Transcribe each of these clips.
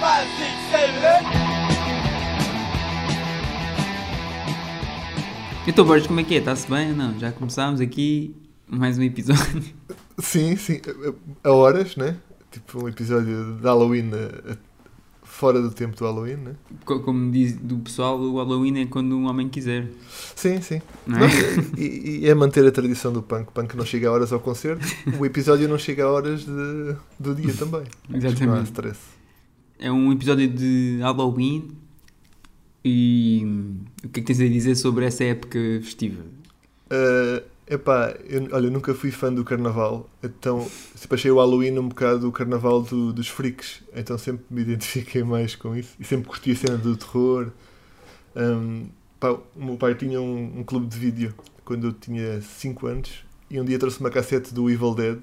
five, six, seven, eight. Então, Borges, como é que é? Está-se bem ou não? Já começámos aqui mais um episódio. Sim, sim, a- horas, né? Tipo um episódio de Halloween eh, fora do tempo do Halloween, né? Co- Como diz do pessoal, o Halloween é quando um homem quiser. Sim, sim. Não é? e, e é manter a tradição do punk. O punk não chega a horas ao concerto, o episódio não chega a horas de- do dia também. Não há Exatamente. stress. É um episódio de Halloween. E o que é que tens a dizer sobre essa época festiva? Uh, epá, eu, olha, eu nunca fui fã do carnaval, então sempre achei o Halloween um bocado o carnaval do- dos freaks, então sempre me identifiquei mais com isso e sempre curti a cena do terror. Um, pá, o meu pai tinha um, um clube de vídeo quando eu tinha 5 anos e um dia trouxe uma cassete do Evil Dead.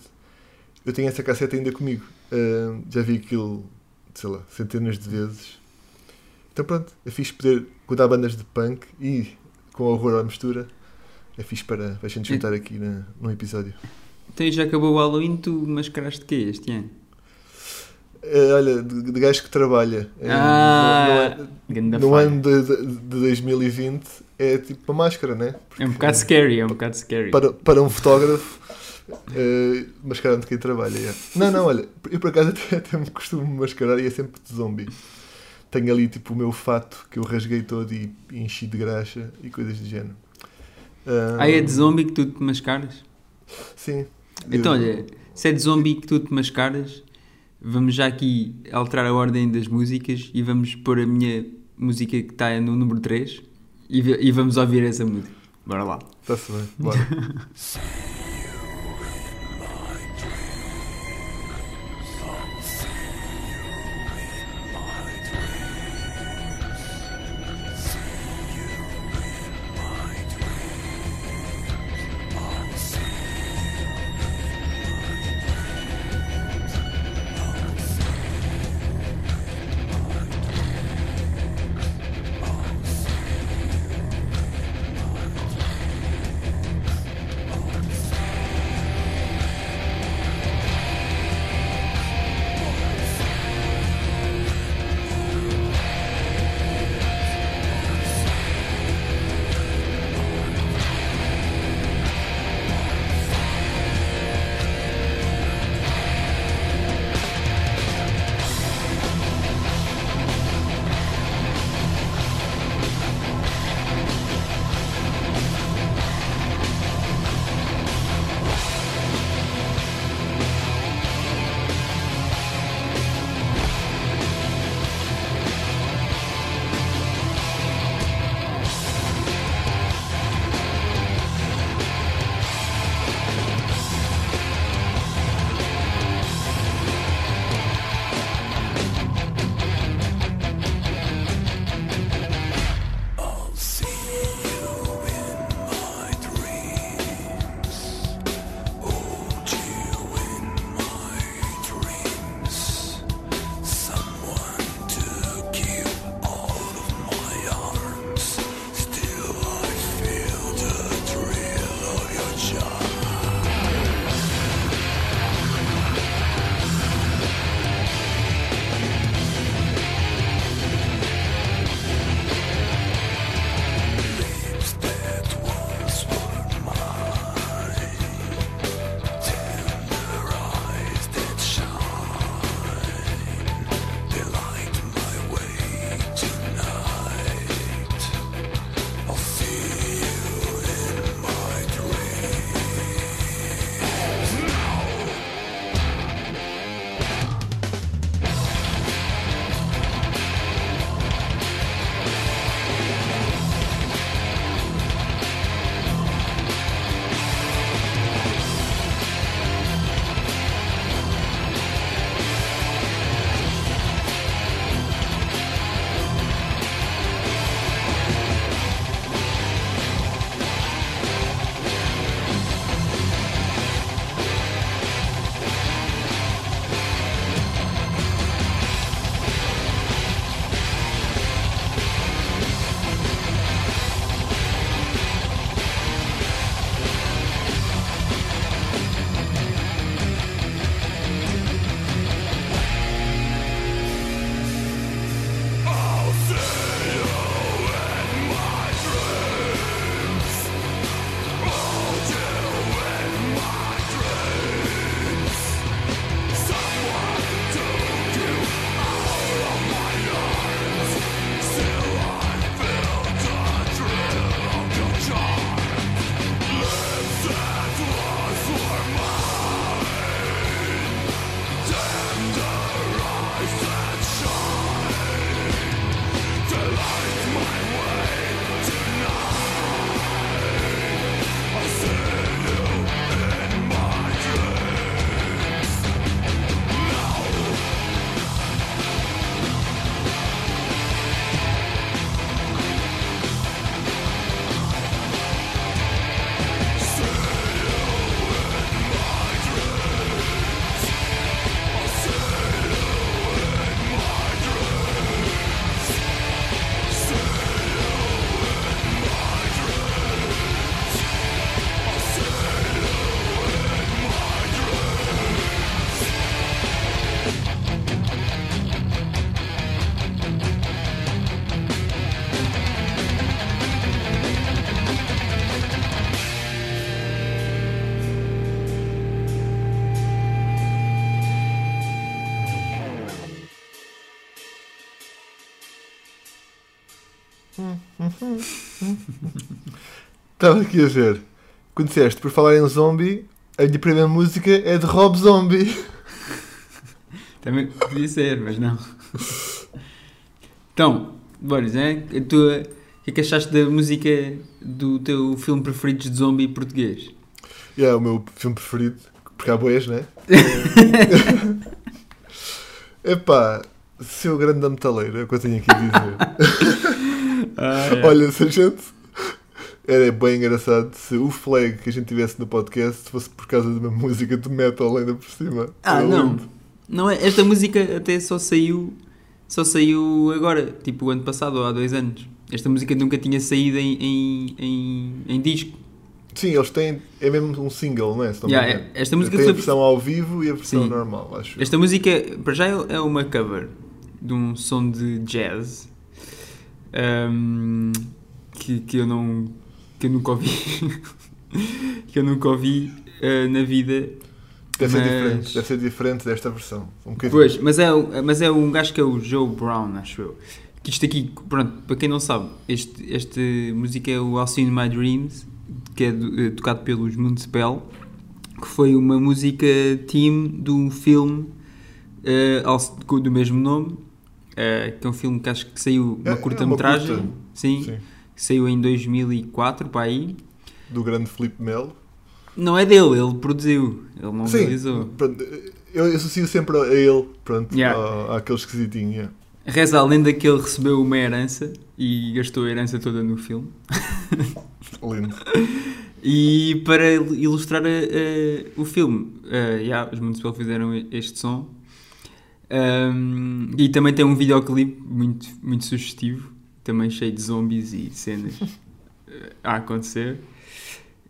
Eu tenho essa cassete ainda comigo, Uh, já vi aquilo, sei lá, centenas de vezes. Então pronto, é fixe poder, há bandas de punk e com horror à mistura, é fixe para, para a gente juntar aqui na, num episódio. Então já acabou o Halloween, tu mascaraste de quê este ano? Eh, olha, de, de gajo que trabalha eh, Ah, no, ganda no, no ano de, de, de 2020 é tipo uma máscara, né? É um bocado scary, é um bocado scary. Para, para um fotógrafo, uh, mascarando quem trabalha. yeah. Não, não, olha, eu por acaso até, até me costumo mascarar e é sempre de zombie. Tenho ali tipo o meu fato que eu rasguei todo e, enchi de graxa e coisas do género. Ah, Ah, é de zombie que tu te mascaras? Sim. Então, Eu- olha, se é de zombie que tu te mascaras, vamos já aqui alterar a ordem das músicas e vamos pôr a minha música que está no número 3 e, e vamos ouvir essa música. Bora lá. Está-se bem, bora. Estava aqui a ver. Conheceste, por falar em zombie, a minha primeira música é de Rob Zombie. Também podia ser, mas não. Então, Boris, é? A tua, o que é que achaste da música do teu filme preferido de zombie português? É o meu filme preferido, porque há boias, né? Epá, seu grande da metaleira, é o que eu tenho aqui a dizer. Ah, Olha, se a gente. Era bem engraçado se o flag que a gente tivesse no podcast fosse por causa de uma música de metal ainda por cima. Ah, Era não. lindo. Não é, esta música até só saiu só saiu agora, tipo o ano passado ou há dois anos. Esta música nunca tinha saído em, em, em, em disco. Sim, eles têm. É mesmo um single, não é? Se não Yeah, engano. esta música Tem a foi- versão ao vivo e a versão Sim. normal, acho. Esta música, para já, é uma cover de um som de jazz ahm, que, que eu não. Que eu nunca ouvi. que eu nunca ouvi ah, na vida. Deve ser mas- diferente, deve ser diferente desta versão. Um. Pois, mas é, mas é um gajo que é o Joe Brown, acho eu. Que isto aqui, pronto, para quem não sabe, este, esta música é o I'll See In My Dreams, que é do- eh, tocado pelos que foi uma música team do filme eh, ao- do mesmo nome, eh, que é um filme que acho que saiu É- é uma uma curta-metragem, curta. sim, Sim. Que saiu em 2004, para aí. Do grande Felipe Melo. Não é dele, ele produziu, ele não Sim, realizou. eu associo sempre a ele, pronto, Yeah. àquele esquisitinho. yeah. Reza a lenda que ele recebeu uma herança e gastou a herança toda no filme. Lindo. E para il- ilustrar a- o filme, uh, yeah, os Municipal fizeram este som. Um, e também tem um videoclipe muito, muito sugestivo, também cheio de zombies e cenas eh, a acontecer.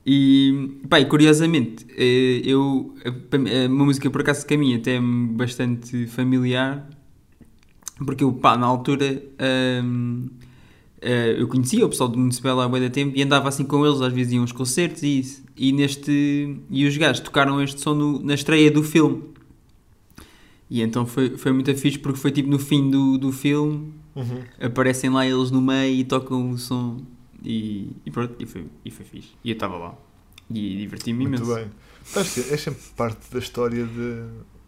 E, pá, e curiosamente, eh, eu, a, a- uma música por acaso que a até é bastante familiar, porque eu, pá, na altura hum, eh, eu conhecia o pessoal do Municipal há de tempo e andava assim com eles, às vezes iam aos concertos e isso. E, neste, e os gajos tocaram este som no- na estreia do filme. E então foi, foi muito fixe porque foi tipo no fim do, do filme, Uhum. aparecem lá eles no meio e tocam o som. E, e pronto, e foi, e foi fixe. E eu estava lá. E diverti-me Muito imenso. bem. Sabes que é sempre parte da história de.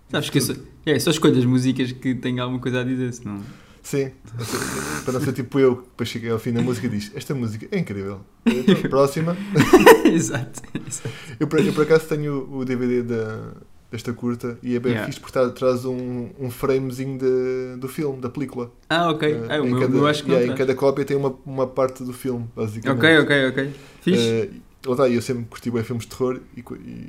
Sabes que só, é, só escolho as músicas que têm alguma coisa a dizer, senão. Sim, para não ser tipo eu, que depois cheguei ao fim da música e diz: Esta música é incrível. Então, próxima. exato, exato. Eu por, eu por acaso tenho o DVD da, desta curta e é bem Yeah. fixe porque tá- traz um, um framezinho de- do filme, da película. Ah, ok. Eh, Ah, o em meu, cada, eu acho que yeah, em cada cópia tem uma, uma parte do filme, basicamente. Ok, ok, ok. Fixe. Lá está, eu sempre curti bem filmes de terror e,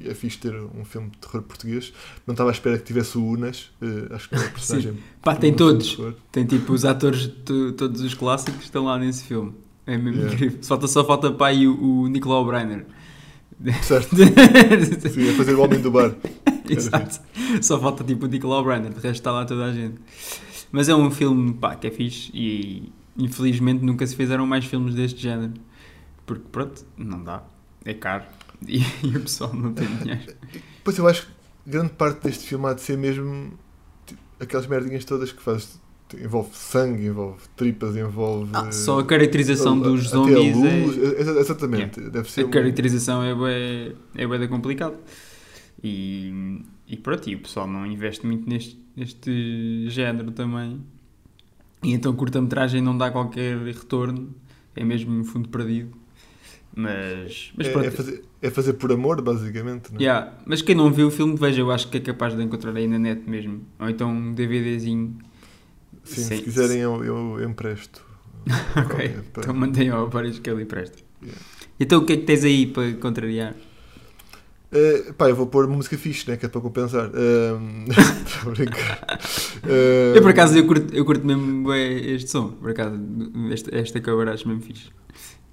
e é fixe ter um filme de terror português. Não estava à espera que tivesse o Unas, eh, acho que é um personagem. Pá, tem de todos. Tem tipo os atores, to- todos os clássicos estão lá nesse filme. É mesmo Yeah. incrível. Só falta, só falta aí o, o Nicolau Breiner. Certo, sim, a fazer o homem do bar. Exato. Só falta tipo o Nicolau Breiner, de resto está lá toda a gente. Mas é um filme pá, que é fixe e infelizmente nunca se fizeram mais filmes deste género. Porque pronto, não dá. É caro. E, e o pessoal não tem dinheiro. Pois eu acho que grande parte deste filme há de ser mesmo tipo, aquelas merdinhas todas que faz. Envolve sangue, envolve tripas, envolve. Ah, só a caracterização até dos a zombies luz, é... exa- Exatamente. Deve ser A um- caracterização é bué, é da complicado. E, e pronto, e o pessoal não investe muito neste, neste género também. E então curta-metragem não dá qualquer retorno. É mesmo um fundo perdido. Mas, mas é, é fazer, é fazer por amor, basicamente. Não é? Yeah, Mas quem não viu o filme, veja, eu acho que é capaz de encontrar aí na net mesmo. Ou então um DVDzinho. Sim, Sim. se quiserem eu, eu empresto. Ok. Então mandem ao aparelho que ele empresta. Yeah. Então o que é que tens aí para contrariar? Eh, pá, eu vou pôr música fixe, né? Que é para compensar. Ehm, Estou a brincar. Eu por acaso eu curto, eu curto mesmo bué este som, por acaso, esta, esta cover acho mesmo fixe.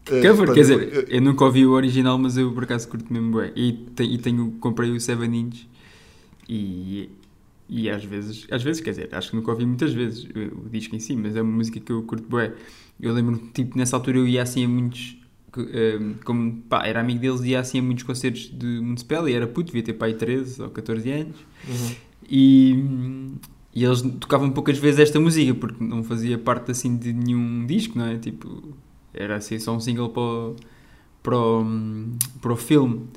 eh, Cover, pronto, quer dizer, eu- eu nunca ouvi o original, mas eu por acaso curto mesmo bué. E, te- e tenho, comprei o 7 inch e, e às vezes, às vezes, quer dizer, acho que nunca ouvi muitas vezes o, o disco em si, mas é uma música que eu curto bué. Eu lembro tipo, nessa altura eu ia assim a muitos, que, ehm, como pá, era amigo deles, ia assim a muitos concertos de Municipal e era puto, devia ter pai 13 ou 14 anos. Uhum. E, e eles tocavam poucas vezes esta música porque não fazia parte assim de nenhum disco, não é? Tipo, Era assim, só um single para o, para o, para o filme.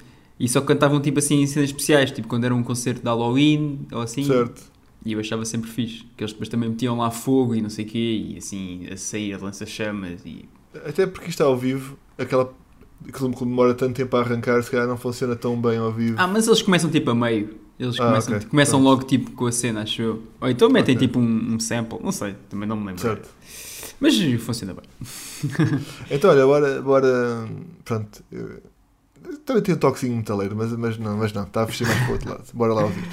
E só cantavam tipo assim em cenas especiais, tipo quando era um concerto de Halloween ou assim. Certo. E eu achava sempre fixe. Que eles depois também metiam lá fogo e não sei o quê, e assim a sair lança-chamas e. Até porque isto ao vivo, aquela. Aquilo que demora tanto tempo a arrancar, se calhar não funciona tão bem ao vivo. Ah, mas eles começam tipo a meio. Eles Ah, começam, ok. começam Pronto. logo tipo com a cena, acho eu. Ou então metem Ok. tipo um, um sample, não sei, também não me lembro. Certo. Mas funciona bem. Então, olha, bora. bora pronto. eu- também tenho um toquezinho metaleiro, mas, mas não, mas não, está a fechar mais para o outro lado. Bora lá ouvir.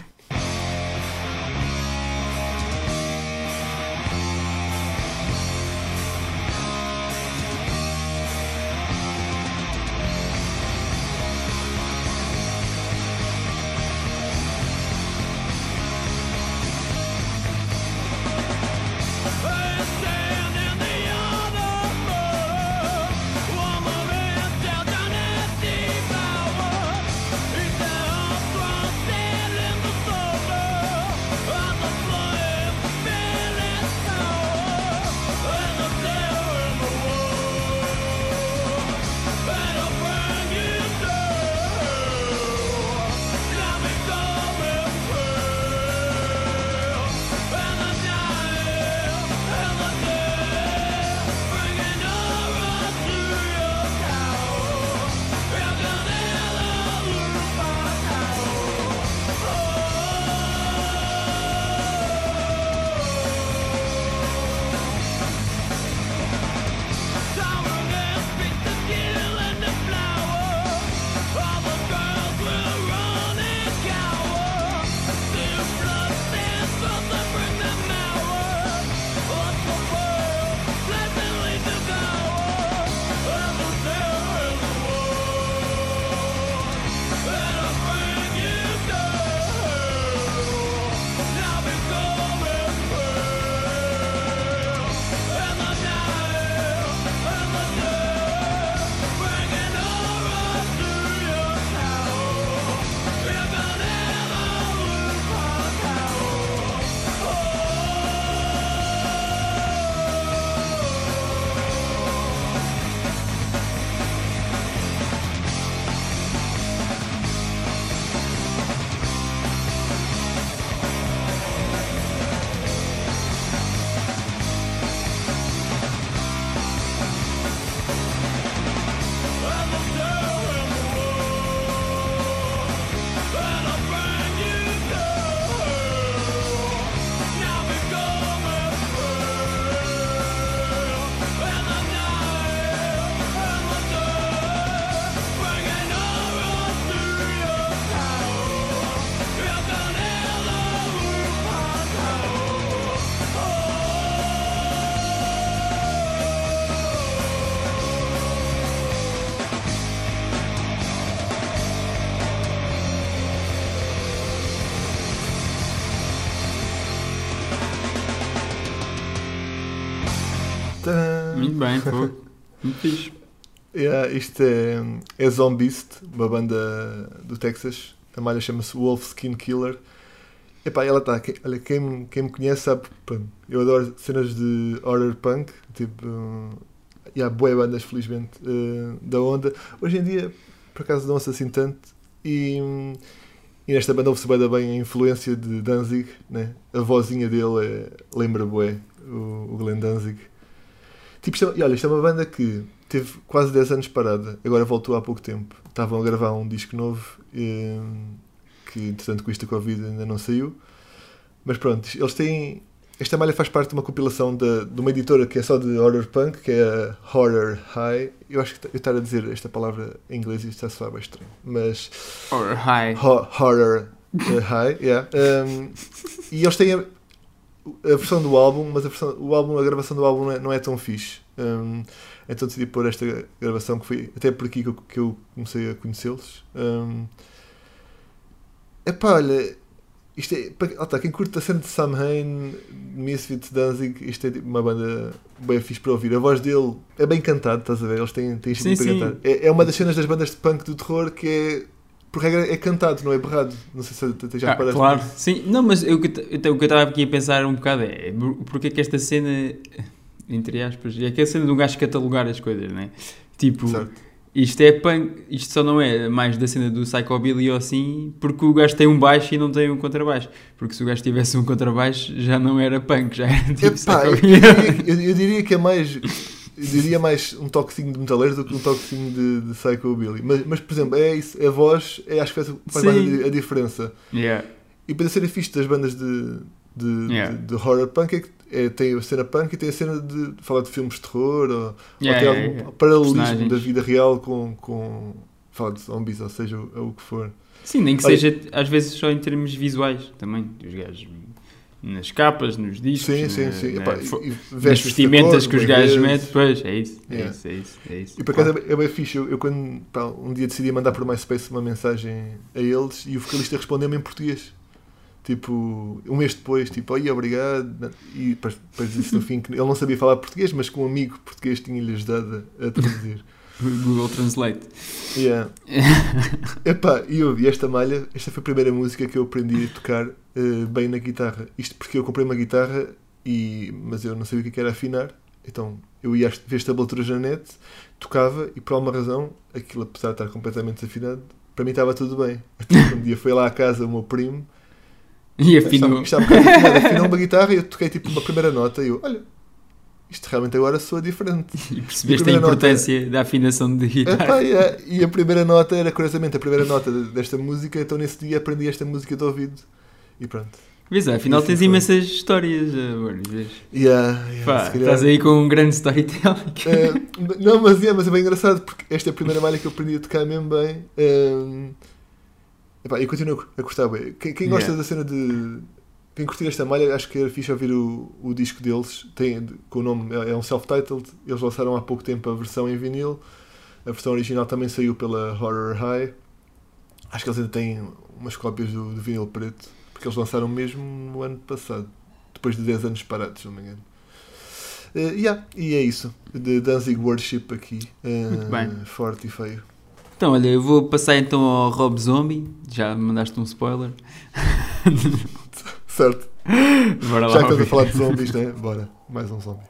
Bem, fogo. Muito fixe. Yeah, isto é, é Zombist, uma banda do Texas. A malha chama-se Wolf Skin Killer. Epá, ela está. Olha, quem, me- quem me conhece sabe. eu adoro cenas de horror punk. Tipo. E há boas bandas, felizmente, uh, da onda. Hoje em dia, por acaso, não se assim tanto. E, e nesta banda ouve-se bem, a influência de Danzig. Né? A vozinha dele é, lembra bué o, o Glenn Danzig. Tipo, isto é- e olha, isto é uma banda que teve quase 10 anos parada, agora voltou há pouco tempo. Estavam a gravar um disco novo, eh, que entretanto com isto da Covid ainda não saiu. Mas pronto, eles têm. Esta malha faz parte de uma compilação da- de uma editora que é só de horror punk, que é a Horror High. Eu acho que eu estar a dizer esta palavra em inglês isto está soar bem estranho. Mas Or hi. Ho- Horror uh, High, yeah. Um, e eles têm a, versão do álbum, mas a, versão, o álbum, a gravação do álbum não é, não é tão fixe. Um, então decidi pôr esta gravação que foi até por aqui que eu, que eu comecei a conhecê-los. Um, epá, olha, isto é. para- tá, quem curte a cena de Samhain, Misfits, Danzig, isto é tipo uma banda bem fixe para ouvir. A voz dele é bem cantado, estás a ver? Eles têm, têm Sim, para sim. cantar. É, é uma das cenas das bandas de punk do terror que é. Por regra é cantado, não é berrado. Não sei se tu já Ah, reparaste claro, nisso. sim. Não, mas eu, então, o que eu estava aqui a pensar um bocado é por- porque é que esta cena. entre aspas. É que é a cena de um gajo catalogar as coisas, né? Tipo, Certo. isto é punk, isto só não é mais da cena do Psychobilly ou assim, porque o gajo tem um baixo e não tem um contrabaixo. Porque se o gajo tivesse um contrabaixo já não era punk, já era tipo Epá, eu, diria, eu- eu diria que é mais. Eu diria mais um toquezinho de metaleiros do que um toquezinho de, de psychobilly. Mas, mas, por exemplo, é isso, a voz, é, acho que faz, faz mais a, a diferença. Yeah. E para ser fixe das bandas de, de, Yeah. de, de horror punk é que é, tem a cena punk e tem a cena de falar de filmes de terror ou, Yeah, ou tem algum yeah. paralelismo da vida real com, com falar de zombies, ou seja, o, o que for. Sim, nem que Olha- seja às vezes só em termos visuais também, dos gajos nas capas, nos discos, Sim, sim, sim. na Epá, nas vestimentas cor, que os gajos metem, pois, é isso, é Yeah. isso, é isso, é isso. E por acaso é, é bem fixe. Eu, eu quando pá, um dia decidi mandar por MySpace uma mensagem a eles e o vocalista respondeu-me em português. Tipo, um mês depois, tipo, oi, obrigado. E depois, disse no fim que ele não sabia falar português, mas que um amigo português tinha-lhe ajudado a traduzir. Google Translate. Yeah. Epá, e eu ouvi esta malha, esta foi a primeira música que eu aprendi a tocar eh, bem na guitarra. Isto porque eu comprei uma guitarra, e, mas eu não sabia o que é era afinar. Então eu ia ver as tablaturas na net, tocava e por alguma razão, aquilo apesar de estar completamente desafinado, para mim estava tudo bem. Até que um dia foi lá à casa o meu primo, E estava, afinou. estava afinado, afinou uma guitarra e eu toquei tipo uma primeira nota e eu, olha, isto realmente agora soa diferente. E percebeste a primeira nota- importância da afinação de guitarra. Epá, yeah. E a primeira nota era, curiosamente, a primeira nota desta música, então nesse dia aprendi esta música de ouvido. E pronto. Vês, afinal Assim tens foi. imensas histórias, vês? Yeah, yeah, Pá, calhar- estás aí com um grande storytelling. Eh, não, mas, yeah, mas é bem engraçado porque esta é a primeira malha que eu aprendi a tocar mesmo bem. Um, epá, e continuo a gostar bem. Quem, quem gosta Yeah. da cena de. Quem curtir esta malha, acho que era fixe ouvir o, o disco deles. Tem, com o nome, é um self-titled. Eles lançaram há pouco tempo a versão em vinil. A versão original também saiu pela Horror High. Acho que eles ainda têm umas cópias do, do vinil preto. Porque eles lançaram mesmo no ano passado. Depois de 10 anos parados, se não me engano. Eh, yeah, e é isso. De Danzig Worship aqui. eh, Muito bem. Forte e feio. Então, olha, eu vou passar então ao Rob Zombie. Já me mandaste um spoiler. Certo. Bora lá. Já que estamos a falar de zombies, né? Bora. Mais um zombie.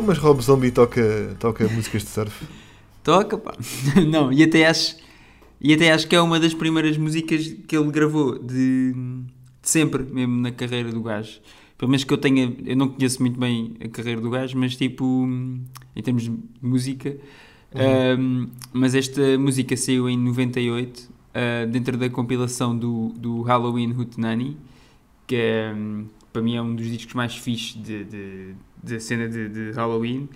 Então, mas Rob Zombie toca, toca músicas de surf. Toca, pá. Não, e até acho, e até acho que é uma das primeiras músicas que ele gravou de, de sempre, mesmo na carreira do gajo. Pelo menos que eu tenha, eu não conheço muito bem a carreira do gajo, mas tipo, em termos de música. Um, mas esta música saiu em 98, uh, dentro da compilação do, do Halloween Hootenanny, que é, um, para mim é um dos discos mais fixes de, de, de cena de, de Halloween.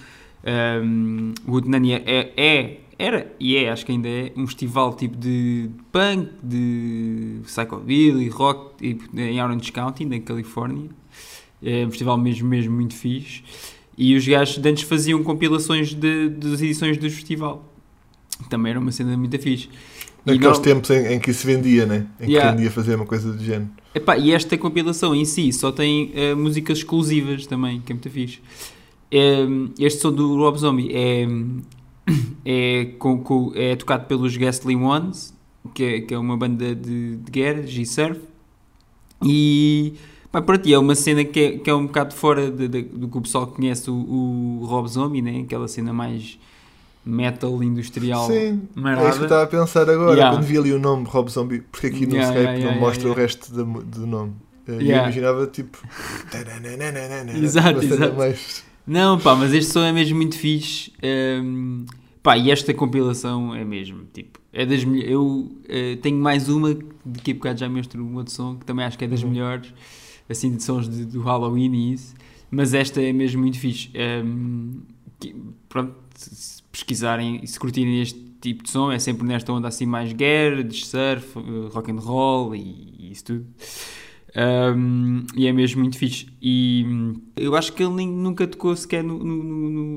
Um, o Hootenanny é, é, era e é, acho que ainda é, um festival tipo de punk, de psychobilly, rock tipo, em Orange County, na Califórnia. É um festival mesmo, mesmo muito fixe. E os gajos de antes faziam compilações de, das edições do festival. Também era uma cena muito fixe. Naqueles não- tempos em, em que isso vendia, né? Em Yeah. que vendia fazer uma coisa do género. Epá, e esta compilação em si só tem eh, músicas exclusivas também, que é muito fixe. Eh, este som do Rob Zombie é, é, com- com- é tocado pelos Ghastly Ones, que é, que é uma banda de, de garage e surf. E pá, ti é uma cena que é, que é um bocado fora de- de- do que o pessoal conhece o, o Rob Zombie, né? aquela cena mais metal industrial Sim, é isso que eu marada. estava a pensar agora. Yeah. Quando vi ali o nome Rob Zombie, porque aqui no Yeah, Skype yeah, não mostra o resto do nome. Eh, E eu imaginava tipo. Exato, exato. mais- Não, pá, mas este som é mesmo muito fixe. Hum, pá, e esta compilação é mesmo, tipo, é das melhores. Eu eh, tenho mais uma, de que a bocado já mostro um outro som, que também acho que é das Uhum. melhores, assim, de sons de- do Halloween e isso. Mas esta é mesmo muito fixe. Hum, que- pronto, pesquisarem e se curtirem este tipo de som, é sempre nesta onda assim mais garage, surf, eh, rock and roll e, e isso tudo. Um, e é mesmo muito fixe. E hum, eu acho que ele nunca tocou sequer no, no,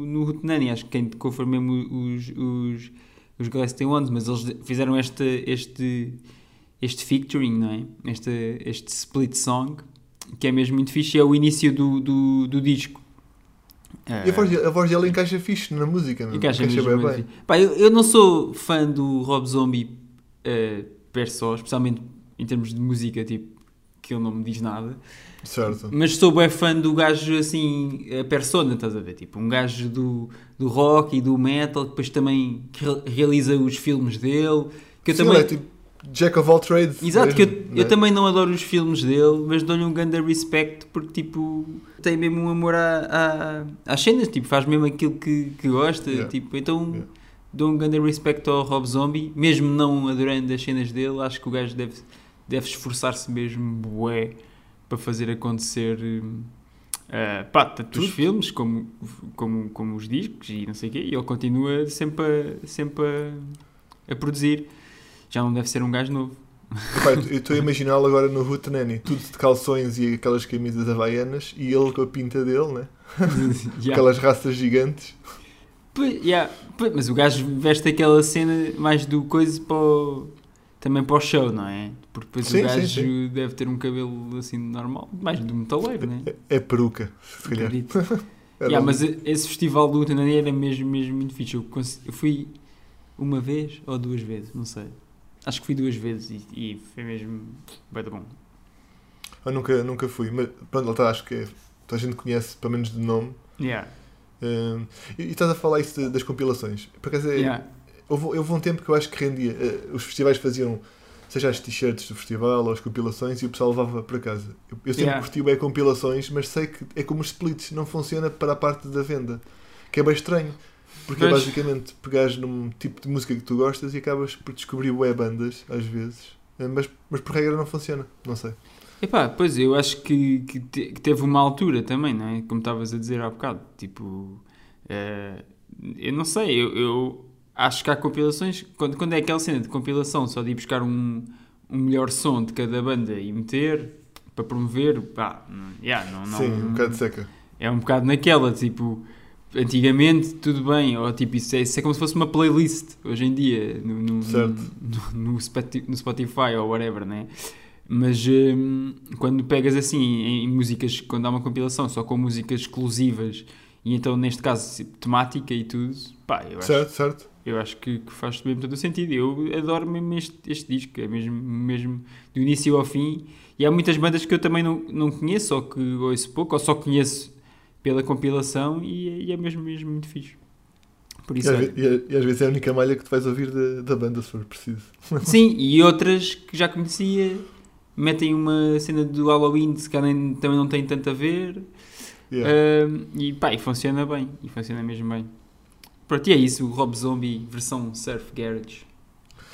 no, no. Acho que quem tocou foi mesmo os, os, os Gillespie Ones, mas eles fizeram este, este, este featuring, não é? Este, este split song, que é mesmo muito fixe. É o início do, do, do disco. E a voz, de- a voz dele encaixa fixe na música, meu. Encaixa encaixa mesmo bem bem. Pá, eu, eu não sou fã do Rob Zombie uh, per só, especialmente em termos de música, tipo, que ele não me diz nada. Certo. Mas sou bem fã do gajo assim, a persona, estás a ver? Tipo, um gajo do, do rock e do metal, que depois também re- realiza os filmes dele. Que eu Sim, também. é tipo Jack of all trades. Exato, que eu, mesmo, eu né? também não adoro os filmes dele, mas dou-lhe um grande respect porque, tipo, tem mesmo um amor à, à, às cenas, tipo, faz mesmo aquilo que, que gosta, Yeah. tipo, então Yeah. dou um grande respect ao Rob Zombie, mesmo não adorando as cenas dele, acho que o gajo deve, deve esforçar-se mesmo, bué, para fazer acontecer, ah, pá, tanto os filmes como, como, como os discos e não sei o quê, e ele continua sempre a, sempre a, a produzir. Já não deve ser um gajo novo. Epá, eu estou a imaginá-lo agora no Hootenanny, tudo de calções e aquelas camisas havaianas e ele com a pinta dele, né? Yeah. Aquelas raças gigantes. Yeah, mas o gajo veste aquela cena mais do coisa para o- também para o show, não é? Porque depois Sim, o sim, gajo sim. deve ter um cabelo assim normal, mais do metaleiro, não é? É, é peruca, se calhar. Yeah, mas esse festival do Utanani era mesmo, mesmo muito fixe. Eu, eu fui uma vez ou duas vezes, não sei. Acho que fui duas vezes e, e foi mesmo bem bom. Eu nunca, nunca fui, mas pronto, está, acho que é- toda a gente conhece, pelo menos de nome. Yeah. Hum, e, e estás a falar isso de- das compilações. Por acaso, é, Yeah. houve, houve um tempo que eu acho que rendia. eh, os festivais faziam, seja as t-shirts do festival ou as compilações, e o pessoal levava para casa. Eu, eu sempre Yeah. curti bem compilações, mas sei que é como os splits, não funciona para a parte da venda. Que é bem estranho. Porque é Pois. basicamente pegares num tipo de música que tu gostas e acabas por descobrir web bandas, às vezes. Eh, Mas, mas por regra não funciona, não sei. Epá, pois eu acho que, que, te- que teve uma altura também, não é? Como estavas a dizer há bocado. Tipo, eh, eu não sei, eu, eu acho que há compilações. Quando, quando é aquela cena de compilação, só de ir buscar um, um melhor som de cada banda e meter para promover, pá, yeah, não, não, Sim, um bocado seca. é um bocado naquela, tipo, antigamente tudo bem, ou tipo, isso é, isso é como se fosse uma playlist hoje em dia, no, no, no, no Spoti- no Spotify ou whatever, né? Mas hum, quando pegas assim em, em músicas, quando há uma compilação só com músicas exclusivas e então neste caso temática e tudo, pá, eu acho, Certo, certo. eu acho que, que faz mesmo todo o sentido. Eu adoro mesmo este, este disco, é mesmo, mesmo do início ao fim. E há muitas bandas que eu também não, não conheço, ou que ouço pouco, ou só conheço pela compilação e, e é mesmo, mesmo muito fixe. Por E isso, às, olha. ve- e, e às vezes é a única malha que tu vais ouvir da, da banda, se for preciso. Sim, e outras que já conhecia metem uma cena do Halloween que se calhar também não tem tanto a ver Yeah. Ahm, e pá, e funciona bem, e funciona mesmo bem. Pronto, e é isso, o Rob Zombie versão Surf Garage.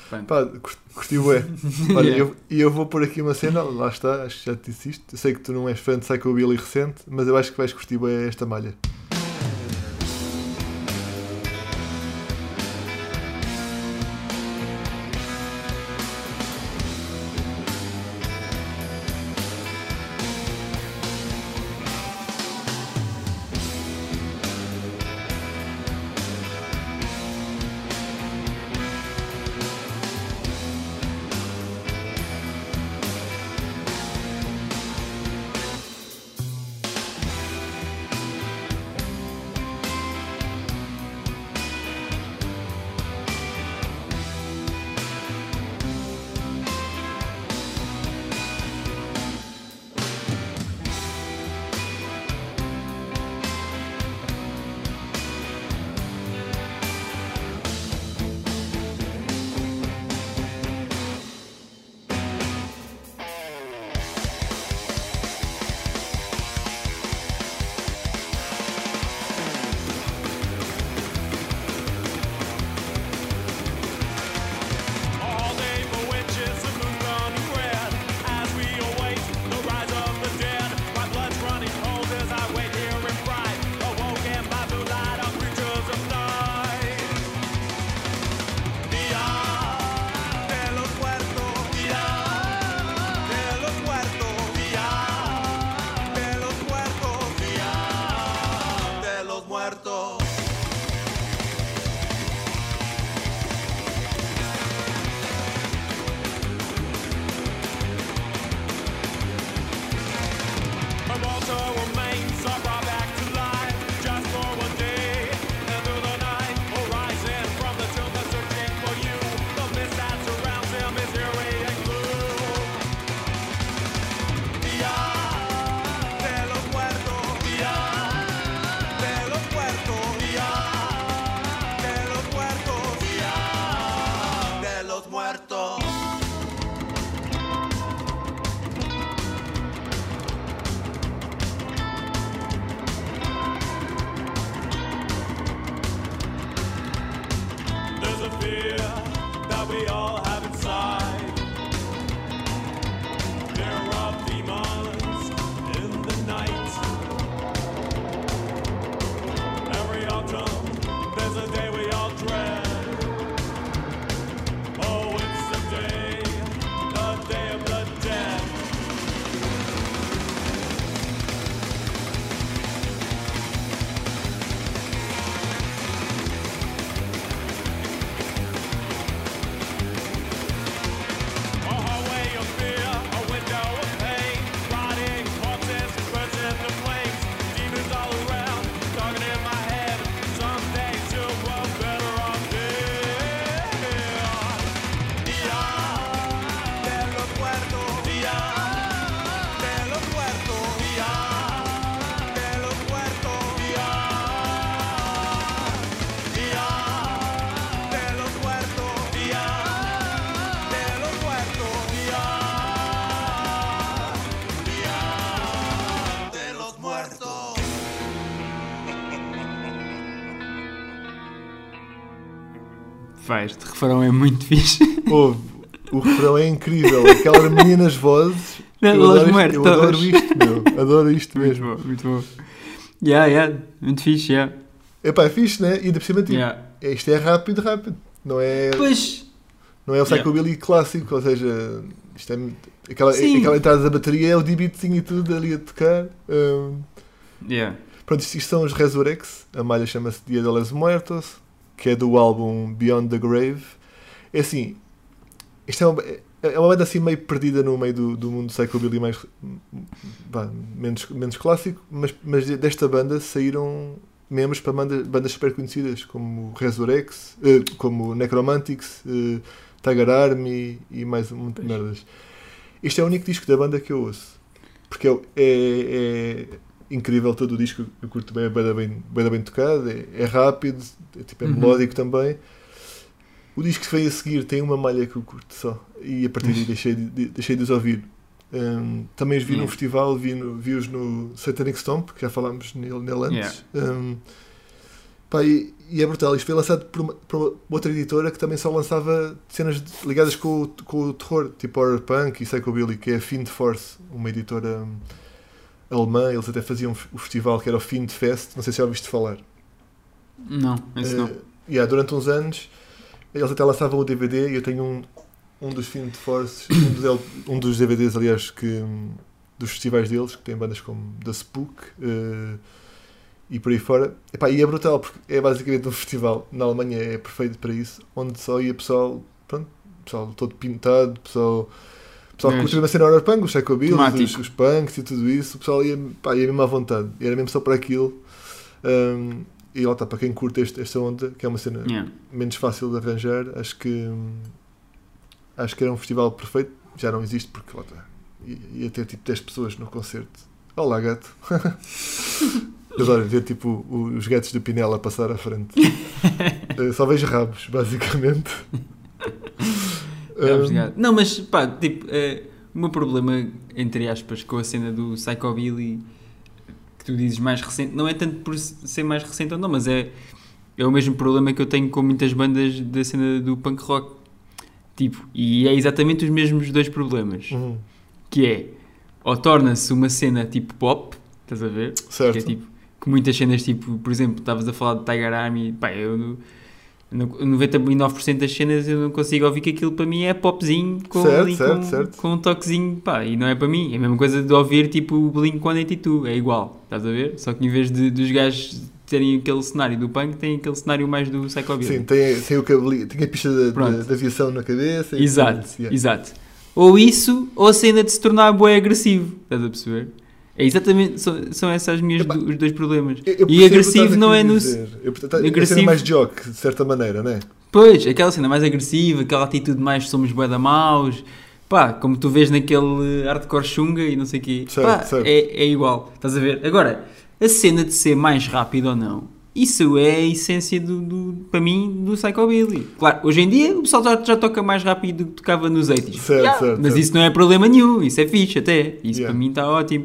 Pronto. Pá, cur- curti. Olha, Yeah. eu- e eu, vou pôr aqui uma cena, lá está, acho que já te disse isto. Eu sei que tu não és fã de Psychobilly recente, mas eu acho que vais curtir bué esta malha. Vai, este refrão é muito fixe. Ouve, o refrão é incrível, aquela harmonia nas vozes. Não, eu adoro isto, eu adoro isto, meu. Adoro isto Muito mesmo. bom, muito bom. Yeah, yeah, muito fixe, yeah. Epá, é fixe, né? E ainda por cima, tipo, yeah. é- isto é rápido, rápido. Não é, Pois, não é o Psychobilly clássico, ou seja, isto é aquela, Sim. aquela entrada da bateria, é o D-beatzinho e tudo ali a tocar. Hum, yeah. Pronto, isto, isto são os Resurrex, a malha chama-se Dia de los Muertos, que é do álbum Beyond the Grave. É assim, isto é uma, é uma banda assim meio perdida no meio do, do mundo psychobilly mais vá, menos, menos clássico, mas, mas desta banda saíram membros para banda- bandas super conhecidas como Resurrex, eh, como Necromantics, eh, Tiger Army e mais muito Pois. merdas. Este é o único disco da banda que eu ouço. Porque é, é, é- incrível todo o disco. Eu curto bem, é bem, bem, bem, bem tocado, é, é rápido, é, tipo, é Uhum. melódico também. O disco que vem a seguir tem uma malha que eu curto só, e a partir daí deixei de, de- deixei de os ouvir. Um, também os vi Yeah. festival, vi no- vi-os no Satanic Stomp, que já falámos nele, nele antes. Um, pá, e, e é brutal. Isto foi lançado por uma, por outra editora que também só lançava cenas ligadas com, o- com o terror, tipo horror punk e psychobilly, que é a Fiend Force, uma editora hum, alemã. Eles até faziam o festival que era o Fiend Fest, não sei se já ouviste falar. Não, esse não. Eh, yeah, durante uns anos eles até lançavam o DVD e eu tenho um, um dos Fiend Force, um dos, L- um dos DVDs, aliás, que, dos festivais deles, que tem bandas como The Spook eh, e por aí fora. Epá, e é brutal, porque é basicamente um festival na Alemanha, é perfeito para isso, onde só ia pessoal, pronto, pessoal todo pintado, pessoal. Pessoal que Mas- curte mesmo a cena horror punk, os psychobills, os, os punks e tudo isso, o pessoal ia, pá, ia mesmo à vontade, era mesmo só para aquilo. Hum, e lá está, para quem curte este- esta onda, que é uma cena Yeah. menos fácil de arranjar, acho que acho que era um festival perfeito, já não existe porque lá está. Ia, ter tipo 10 pessoas no concerto. Olá gato. Eu adoro ver tipo os gatos do Pinel a passar à frente. Eh, Só vejo rabos, basicamente. É, Hum, obrigado. Não, mas pá, tipo, é, o meu problema, entre aspas, com a cena do Psychobilly, que tu dizes mais recente, não é tanto por ser mais recente ou não, mas é, é o mesmo problema que eu tenho com muitas bandas da cena do punk rock. Tipo, e é exatamente os mesmos dois problemas. hum, Que é, ou torna-se uma cena tipo pop, estás a ver? certo. Que é tipo, que muitas cenas, tipo, por exemplo, estavas a falar de Tiger Army, pá, eu no, no 99% das cenas eu não consigo ouvir que aquilo para mim é popzinho com, Certo, certo, com, certo. com um toquezinho, pá, e não é para mim, é a mesma coisa de ouvir tipo o Blink 182, é igual, estás a ver? Só que em vez de, dos gajos terem aquele cenário do punk, tem aquele cenário mais do Psychobilly. Sim, tem, tem o cabelinho, tem a pista da, aviação na cabeça. e Exato, isso, yeah. exato. Ou isso, ou a cena de se tornar bué agressivo, estás a perceber? É exatamente, são, são esses as minhas Epá, do- os dois problemas. Eu- eu E agressivo não é no. Eu, é agressivo- cena mais joke, de certa maneira, não é? Pois, aquela cena mais agressiva, aquela atitude mais somos bué da maus, pá, como tu vês naquele hardcore chunga e não sei o quê, Certo, pá, certo. É, é igual, estás a ver? Agora, a cena de ser mais rápido ou não, isso é a essência do, do- para mim, do Psychobilly. Claro, hoje em dia o pessoal já, já toca mais rápido do que tocava nos 80s. Certo, certo, mas certo. isso não é problema nenhum, isso é fixe até, isso Yeah. para mim está ótimo.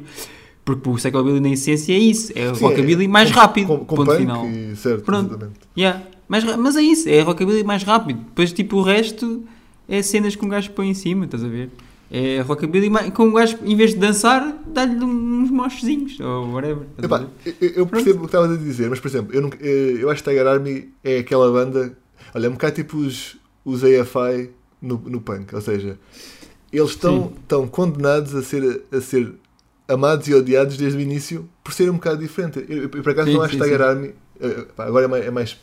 Porque o Psychobilly na essência é isso, é Sim, rockabilly é- mais com- rápido, Com, com ponto punk final. certo, Pronto. exatamente. Yeah. Mas, mas é isso, é rockabilly mais rápido. Depois, tipo, o resto é cenas que um gajo põe em cima, estás a ver? É rockabilly com um gajo, em vez de dançar, dá-lhe uns mochezinhos ou whatever. Epá, eu, eu percebo o que estavas a dizer, mas por exemplo, eu, nunca, eh, eu acho que Tiger Army é aquela banda, olha, é um bocado tipo os, os AFI no, no punk, ou seja, eles estão condenados a ser, a ser amados e odiados desde o início por serem um bocado diferente. Eu, eu, eu, por acaso Sim, não acho Tiger. Army, eh, pá, agora é mais, é mais,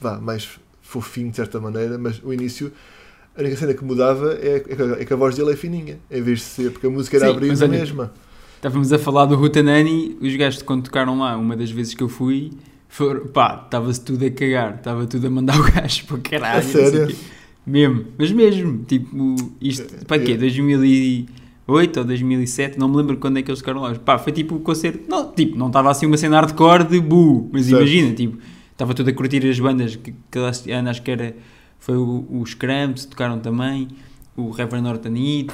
vá, mais fofinho de certa maneira, mas o início. A única cena que mudava é, é que a- é a voz dele é fininha, em vez de ser, porque a música era Sim, abrir a mesma. Estávamos a falar do Hutanani, os gajos quando tocaram lá, uma das vezes que eu fui, foram, pá, estava-se tudo a cagar, estava tudo a mandar o gajo para caralho. A sério? Mesmo, mas mesmo, tipo, isto, pá, quê? É. 2008 ou 2007, não me lembro quando é que eles tocaram lá. Pá, foi tipo o concerto, não, tipo, não estava assim uma cena hardcore de bu, mas Certo. imagina, tipo, estava tudo a curtir as bandas que, que ano acho que era, foi o, os Cramps, tocaram também, o Reverend Norton Heat,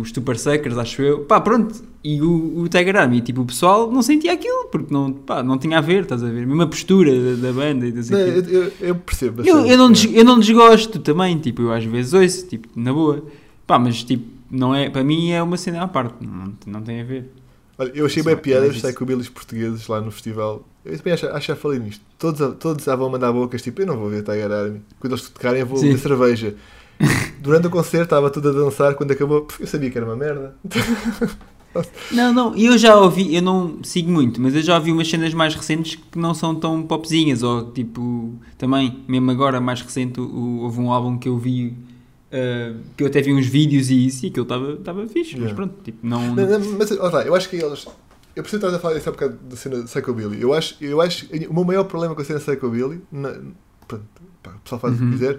os Super Suckers, acho eu, pá, pronto, e o, o Tiger Army, tipo, o pessoal não sentia aquilo, porque não, pá, não tinha a ver, estás a ver, mesmo a postura da, da banda e não sei Não, o quê. eu, eu- eu percebo. Eu, eu, não des- eu não desgosto também, tipo, eu às vezes ouço, tipo, na boa. Pá, mas tipo, não é, para mim é uma cena à parte, não, não tem a ver. Olha, eu achei bem piada é os isso. psychobillies portugueses lá no festival. Eu também acho, acho que já falei nisto. Todos, todos já vão mandar bocas, tipo, eu não vou ver Tiger Army. Quando eles tocarem, eu vou Sim. beber cerveja. Durante o concerto estava tudo a dançar, quando acabou, eu sabia que era uma merda. Não, não, eu já ouvi, eu não sigo muito, mas eu já ouvi umas cenas mais recentes que não são tão popzinhas, ou tipo, também, mesmo agora, mais recente, o- houve um álbum que eu vi, ah, que eu até vi uns vídeos e isso, e aquilo estava estava fixe, mas Yeah. pronto, tipo, não... Não, não, mas tá, eu acho que eles. Eu preciso estar a falar isso há bocado da cena de Psychobilly. Eu acho, eu acho o meu maior problema com a cena de Psychobilly, na, pronto, pá, o pessoal faz o Uhum. que quiser,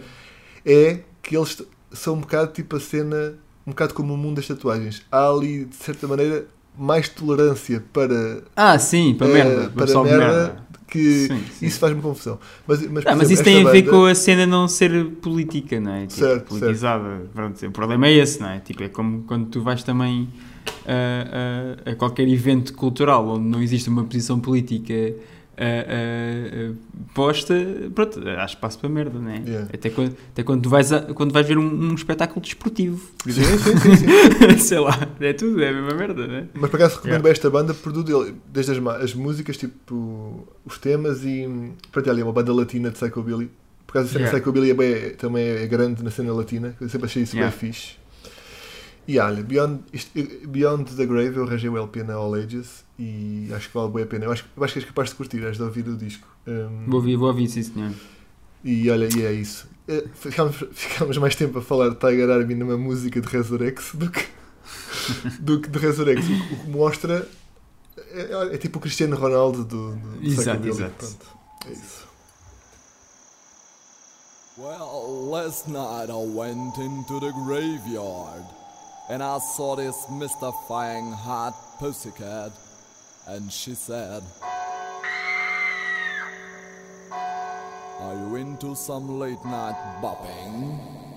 é que eles são um bocado tipo a cena, um bocado como o mundo das tatuagens. Há ali, de certa maneira, mais tolerância para, Ah, sim, para eh, merda. para só merda, merda. Que Sim, sim. isso faz-me confusão. Mas, mas, por Ah, mas exemplo, isso tem a esta ver banda- com a cena não ser política, não é? Tipo, Certo, politizada. Pronto, o problema é esse, não é? Tipo, é como quando tu vais também a, a- a qualquer evento cultural onde não existe uma posição política ah, ah, posta, pronto, há espaço para merda, não é? Yeah. Até, quando, até quando, vais a- quando vais ver um, um espetáculo desportivo, por Sim, sim, sim, sei lá, é tudo, é a mesma merda, não é? Mas por acaso recomendo Yeah. bem esta banda por tudo, desde as, as músicas, tipo, os temas e. Pronto, ali é uma banda latina de Psychobilly. Por acaso a cena Yeah. Psychobilly é bem- também é grande na cena latina, eu sempre achei isso Yeah. bem fixe. E olha, Beyond, isto- Beyond the Grave eu arranjei o LP na All Ages e acho que vale bem a pena. Eu acho, eu acho que és capaz de curtir, és de ouvir o disco. Um, Vou ouvir, vou ouvir, sim senhor. E olha, e é isso. Eh, Ficámos, ficámos mais tempo a falar de Tiger Army numa música de Resurrex do que, do que de Resurrex. O que- o que mostra. É, é tipo o Cristiano Ronaldo do. do Exato, exato. Pronto, é isso. Well, last night I went into the graveyard and I saw this mystifying hot pussycat, and she said, Are you into some late night bopping?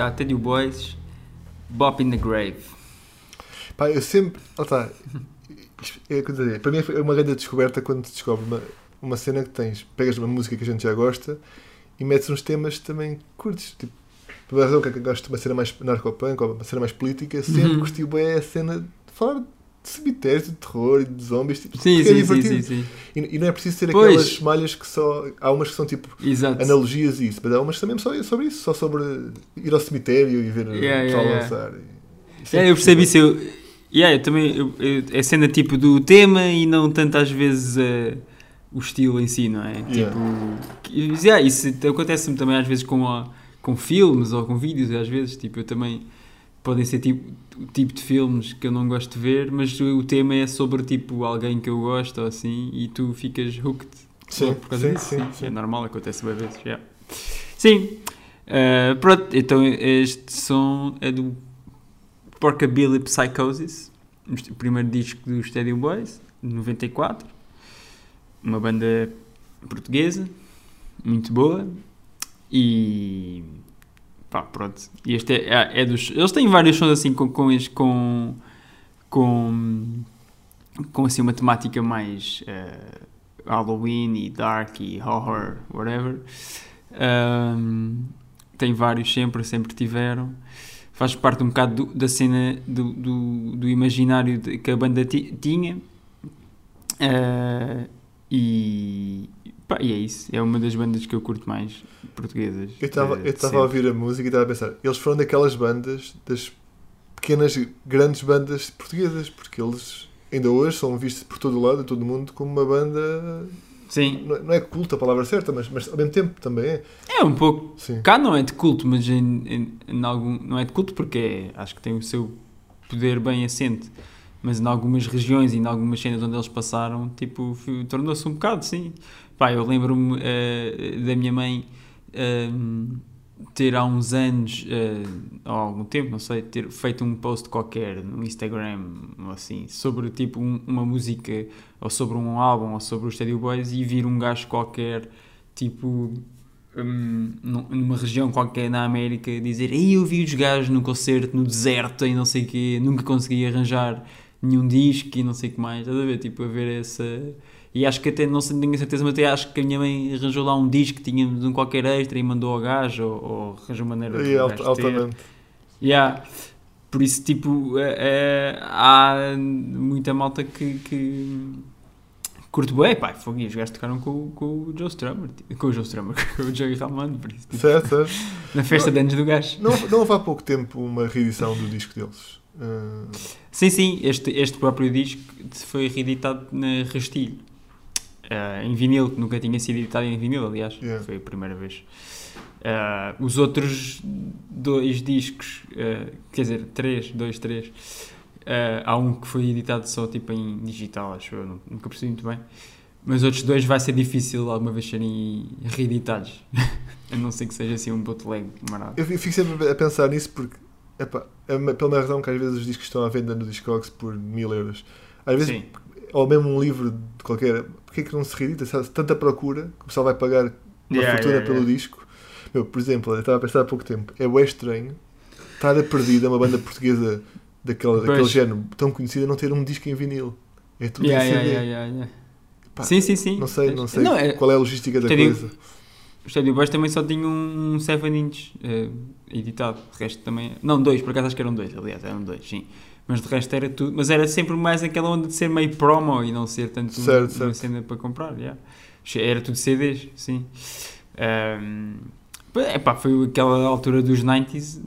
Está Teddy Boys, Bop in the Grave. Pá, eu sempre. Está. Isto É, dizer, para mim é uma grande descoberta quando se descobre uma, uma cena que tens. Pegas uma música que a gente já gosta e metes uns temas também curtes. Tipo, por razão que eu gosto de uma cena mais narcopunk ou uma cena mais política, sempre Uhum. curti bem a cena de falar cemitérios, de terror e de zombies. Tipo, Sim, porque é sim, sim, sim, sim. E, e não é preciso ter Pois. aquelas malhas que só. Há umas que são tipo Exato. analogias e isso, mas há umas também só sobre isso, só sobre ir ao cemitério e ver o Yeah, pessoal yeah, lançar. E- isso é É, eu percebi isso. Eu, yeah, eu também. Eu, eu, é cena tipo do tema e não tanto às vezes eh, o estilo em si, não é? Yeah. Tipo. yeah, isso acontece-me também às vezes com, a- com filmes ou com vídeos, às vezes. Tipo, eu também. Podem ser tipo, o tipo de filmes que eu não gosto de ver, mas o, tema é sobre tipo alguém que eu gosto ou assim e tu ficas hooked Sim, por causa sim, disso. sim, Sim, sim. É normal, acontece bem vezes. yeah. Sim. Uh, pronto, então este som é do Porkabilly Psychosis, o primeiro disco do Stadium Boys, de 94. Uma banda portuguesa, muito boa. E pá, pronto. E este é, é- é dos. Eles têm vários sons assim com, com, com, com, com assim uma temática mais eh, Halloween e dark e horror, whatever. Um, tem vários sempre, sempre tiveram. Faz parte um bocado do- da cena do, do, do imaginário de- que a banda ti- tinha. Uh, e, pá, e é isso. É uma das bandas que eu curto mais portuguesas. Eu estava eh, a ouvir a música e estava a pensar, eles foram daquelas bandas, das pequenas, grandes bandas portuguesas, porque eles ainda hoje são vistos por todo o lado, todo o mundo, como uma banda. Sim, Não é- não é culta a palavra certa, mas, mas ao mesmo tempo também é. é um pouco. Sim. Cá não é de culto, mas em, em- em algum, não é de culto porque é- acho que tem o seu poder bem assente. Mas em algumas regiões e em algumas cenas onde eles passaram, tipo, tornou-se um bocado, sim. Pá, eu lembro-me eh, da minha mãe ehm, ter há uns anos, ou há algum tempo, não sei, ter feito um post qualquer no Instagram, assim, sobre tipo um- uma música, ou sobre um álbum, ou sobre os Stadio Boys, e vir um gajo qualquer, tipo, hum, num- numa região qualquer na América, dizer Ei, eu vi os gajos num concerto no deserto e não sei o quê, nunca consegui arranjar nenhum disco e não sei o que mais, estás a ver? Tipo, a ver essa. E acho que até, não sei, tenho a certeza, mas até acho que a minha mãe arranjou lá um disco que tinha de um qualquer extra e mandou ao gajo, ou, ou arranjou maneira de E alt- gajo ter. altamente. Yeah. Por isso, tipo, é- é- há muita malta que, que curte bem, pá, fogo, os gajos tocaram com, com o Joe Strummer, tipo, com o Joe Strummer, com o Joey Ramone, por isso, tipo, Certo, certo. na festa de anos do gajo. Não, não houve há pouco tempo uma reedição do disco deles. Ah, Sim, sim, este, este próprio disco foi reeditado na Rastilho, eh, em vinil, que nunca tinha sido editado em vinil, aliás, Yeah. foi a primeira vez. Eh, os outros dois discos, eh, quer dizer, três, dois, três, há um que foi editado só tipo em digital, acho eu, nu- nunca percebi muito bem. Mas os outros dois vai ser difícil alguma vez serem reeditados, a não ser que seja assim um bootleg marado. eu fico sempre a pensar nisso porque, epá, é pela mesma razão que às vezes os discos estão à venda no Discogs por mil euros. Às vezes, Sim, ou mesmo um livro de qualquer, porque é que não se reedita? Se há tanta procura que o pessoal vai pagar uma Yeah, fortuna yeah, pelo disco. Meu, por exemplo, eu estava a pensar há pouco tempo, é bem estranho estar a perdida uma banda portuguesa daquele, daquele Pois. género tão conhecida não ter um disco em vinil. É tudo Yeah, em CD. yeah. Pá, sim, sim, sim. Não sei, não sei é- qual é a logística da coisa. O Stadio Boys também só tinha um 7 inch eh, editado. O resto também. Não, dois, por acaso acho que eram dois, aliás, eram dois, sim. Mas de resto era tudo. Mas era sempre mais aquela onda de ser meio promo e não ser tanto Certo, uma certo. cena para comprar. yeah. Era tudo CDs, sim. Pá, epá, foi aquela altura dos 90s,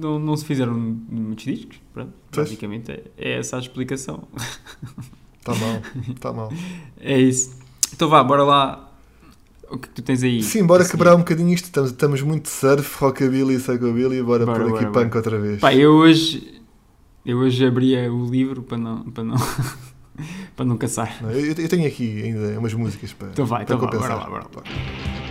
não, não se fizeram muitos discos. Pronto, basicamente é, é essa a explicação. Está mal, está mal. É isso. Então vá, bora lá. O que tu tens aí? Sim, bora quebrar um bocadinho isto. Estamos, estamos muito surf, rockabilly e psychobilly. Bora, Bora, pôr aqui bora, punk outra vez. Pá, eu hoje, eu hoje abria o livro para não, para não, para não caçar. Não, eu, eu tenho aqui ainda umas músicas para, Então vai, para então vá, bora compensar. lá, bora lá.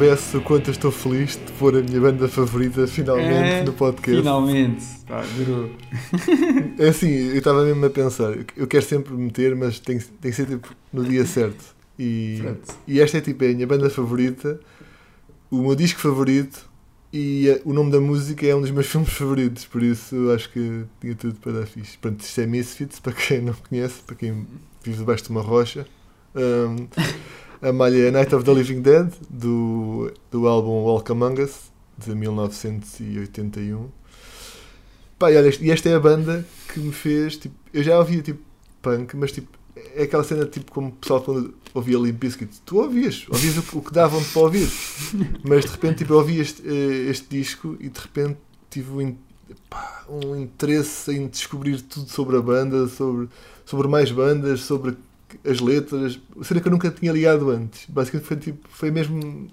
Soubesse o quanto eu estou feliz de pôr a minha banda favorita finalmente É, no podcast. Finalmente. Pá, durou. É assim, eu estava mesmo a pensar, eu quero sempre meter, mas tem, que- tem que ser tipo no dia certo. E, e esta é tipo é a minha banda favorita, o meu disco favorito e eh, o nome da música é um dos meus filmes favoritos, por isso acho que tinha tudo para dar fixe. Pronto, isto é Misfits, para quem não conhece, para quem vive debaixo de uma rocha. Um, a malha é Night of the Living Dead, do, do álbum Walk Among Us, de 1981. Pá, e olha, e esta é a banda que me fez, tipo, eu já ouvia tipo punk, mas tipo, é aquela cena tipo como o pessoal quando ouvia Limp Bizkit, tu ouvias, ouvias o, o que davam para ouvir, mas de repente tipo, eu ouvi este, eh, este disco e de repente tive um, pá, um interesse em descobrir tudo sobre a banda, sobre, sobre mais bandas, sobre as letras, cena que eu nunca tinha ligado antes. Basicamente foi, tipo, foi mesmo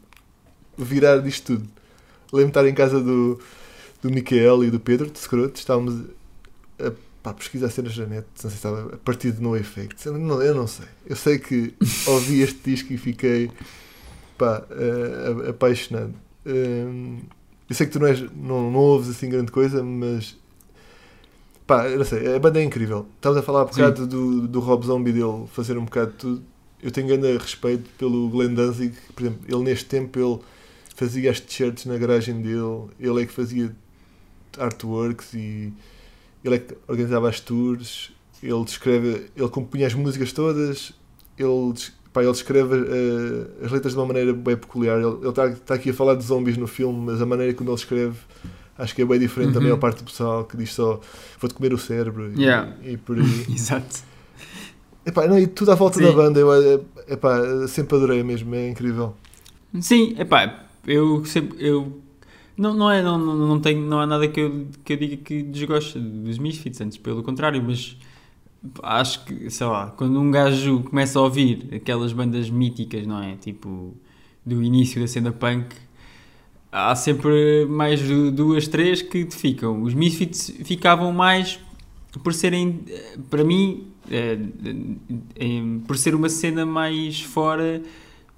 virar disto tudo. Lembro-me de estar em casa do, do Micael e do Pedro, de Scroto, estávamos a, pá, pesquisar cenas na net, não sei se estava a partir de No Effect. Eu não, eu não sei. Eu sei que ouvi este disco e fiquei pá, eh, a- apaixonado. Hum, eu sei que tu não, és, não, não ouves assim grande coisa, mas pá, não sei, a banda é incrível. Estavas a falar um Sim. bocado do, do Rob Zombie dele fazer um bocado de tudo. Eu tenho grande respeito pelo Glenn Danzig, por exemplo, ele neste tempo ele fazia as t-shirts na garagem dele, ele é que fazia artworks e ele é que organizava as tours, ele descreve, ele compunha as músicas todas, ele, pá, ele descreve eh, as letras de uma maneira bem peculiar. Ele está tá aqui a falar de zombies no filme, mas a maneira como ele escreve acho que é bem diferente da Uhum. maior parte do pessoal que diz só vou-te comer o cérebro e, Yeah. e por aí. Exato. Epá, não, e tudo à volta Sim. da banda, eu eh, epá, sempre adorei mesmo, é incrível. Sim, epá, eu sempre. Eu, não, não, é, não, não, não, tenho, não há nada que eu, que eu diga que desgosta dos Misfits, antes pelo contrário, mas acho que, sei lá, quando um gajo começa a ouvir aquelas bandas míticas, não é? Tipo, do início da cena punk, há sempre mais du- duas, três que te ficam. Os Misfits ficavam mais por serem, para mim, eh, em- por ser uma cena mais fora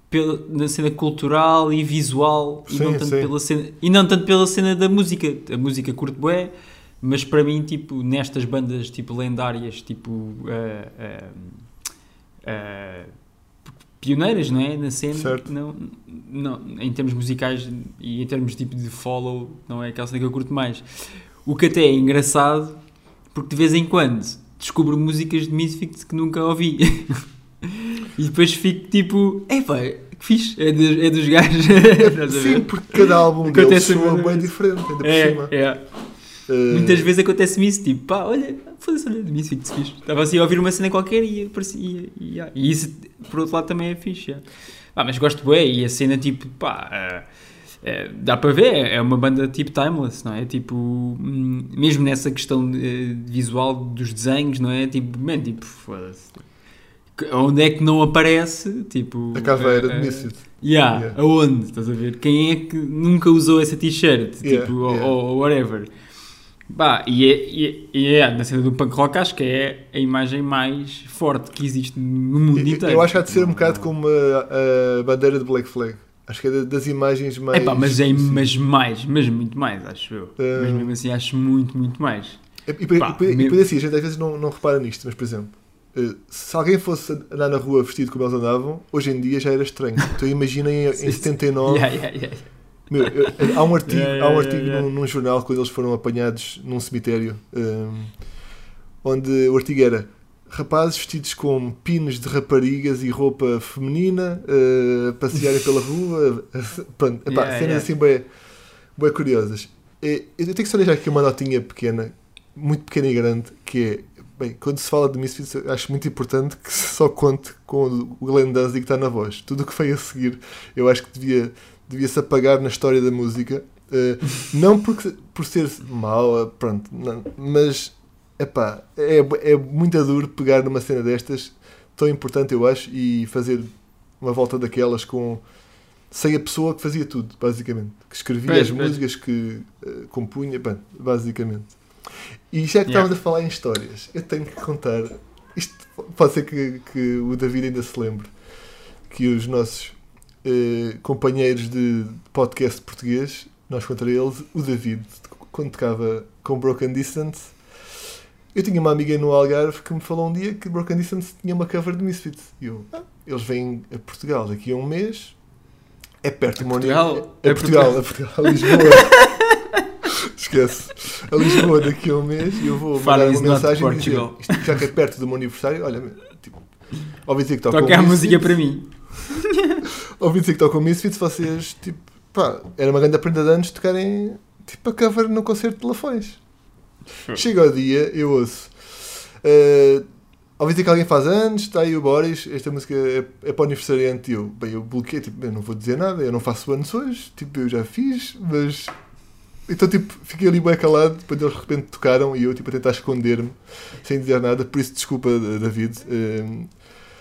pela, na cena cultural e visual e, Sim, não tanto sim. pela cena, e não tanto pela cena da música. A música curto bué, mas para mim, tipo, nestas bandas tipo lendárias, tipo eh, eh, eh, pioneiras, não é? Na cena, Certo. não, não, em termos musicais e em termos tipo de follow, não é aquela cena que eu curto mais. O que até é engraçado, porque de vez em quando descubro músicas de Misfits que nunca ouvi. e depois fico tipo, epá, que fixe, é, dos- é dos gajos. Sim, porque cada álbum deles soa bem diferente, ainda por É, cima. é. Eh, Muitas vezes acontece-me isso, tipo, pá, olha, foda-se, olha, de Misfits fixe. Estava assim a ouvir uma cena qualquer e aparecia. E, e, e isso, por outro lado, também é fixe. é. Ah, mas gosto bem, e a cena, tipo, pá, é, é, dá para ver, é uma banda tipo timeless, não é? Tipo, hum, mesmo nessa questão de- visual dos desenhos, não é? Tipo, man, tipo, foda-se. Onde é que não aparece, tipo... A caveira de Misfits. Yeah, Yeah. aonde? Estás a ver? Quem é que nunca usou essa t-shirt? Yeah, tipo, ou- yeah. Ou, whatever. Bah, e, é, e, é- e é, na cena do punk rock, acho que é a imagem mais forte que existe no mundo Eu- inteiro. Eu acho que há de ser um bocado como a, a bandeira de Black Flag. Acho que é da- das imagens mais. Epá, mas, é, mas mais, mas muito mais, acho eu. Ah. Mas mesmo assim, acho muito, muito mais. E, e, e, Pá, e, e mesmo- depois assim, a gente às vezes não, não repara nisto, mas por exemplo, eh, se alguém fosse andar na rua vestido como eles andavam, hoje em dia já era estranho. Então imaginem em, em Sim, sim. 79. Yeah, yeah, yeah. Meu, eu- há um artigo, Yeah, há um yeah, artigo yeah, Num, num jornal quando eles foram apanhados num cemitério um, onde o artigo era rapazes vestidos com pinos de raparigas e roupa feminina uh, passearem pela rua pronto, epá, Yeah, cenas yeah. assim bem, bem curiosas eu tenho que só deixar aqui uma notinha pequena muito pequena e grande que é bem, quando se fala de Misfits, acho muito importante que se só conte com o Glenn Danzig que está na voz. Tudo o que veio a seguir, eu acho que devia, devia-se apagar na história da música. Eh, não porque, por ser mau, eh, pronto, não, mas epá, é, é muito duro pegar numa cena destas, tão importante eu acho, e fazer uma volta daquelas com sem a pessoa que fazia tudo, basicamente. Que escrevia Pois, as pois. músicas, que eh, compunha, bem, basicamente. E já que Yeah. estávamos a falar em histórias, eu tenho que contar. Isto pode ser que, que o David ainda se lembre que os nossos eh, companheiros de podcast português, nós contra eles, o David, quando tocava com Broken Distance, eu tinha uma amiga no Algarve que me falou um dia que Broken Distance tinha uma cover de Misfits. E eu, ah, eles vêm a Portugal daqui a um mês, é perto de Portugal? É, É Portugal, é Portugal, a Lisboa. Esquece. A Lisboa daqui a um mês e eu vou Far mandar uma not mensagem e dizer, Portugal. isto, já que é perto do meu aniversário, olha, tipo, ouvi dizer que Toca a música para mim. Ouvi dizer que tocam Misfits, vocês, tipo, pá, era uma grande prenda de anos tocarem, tipo, a cover no concerto de Lafões. Chega ao dia, eu ouço. Uh, ouvi dizer que alguém faz anos, está aí o Boris, esta música é, é para o aniversariante. E eu, bem, eu bloqueei, tipo, eu não vou dizer nada, eu não faço anos hoje, tipo, eu já fiz, mas. Então, tipo, fiquei ali bem calado, depois eles de repente tocaram e eu, tipo, a tentar esconder-me, sem dizer nada, por isso, desculpa, David. Uh,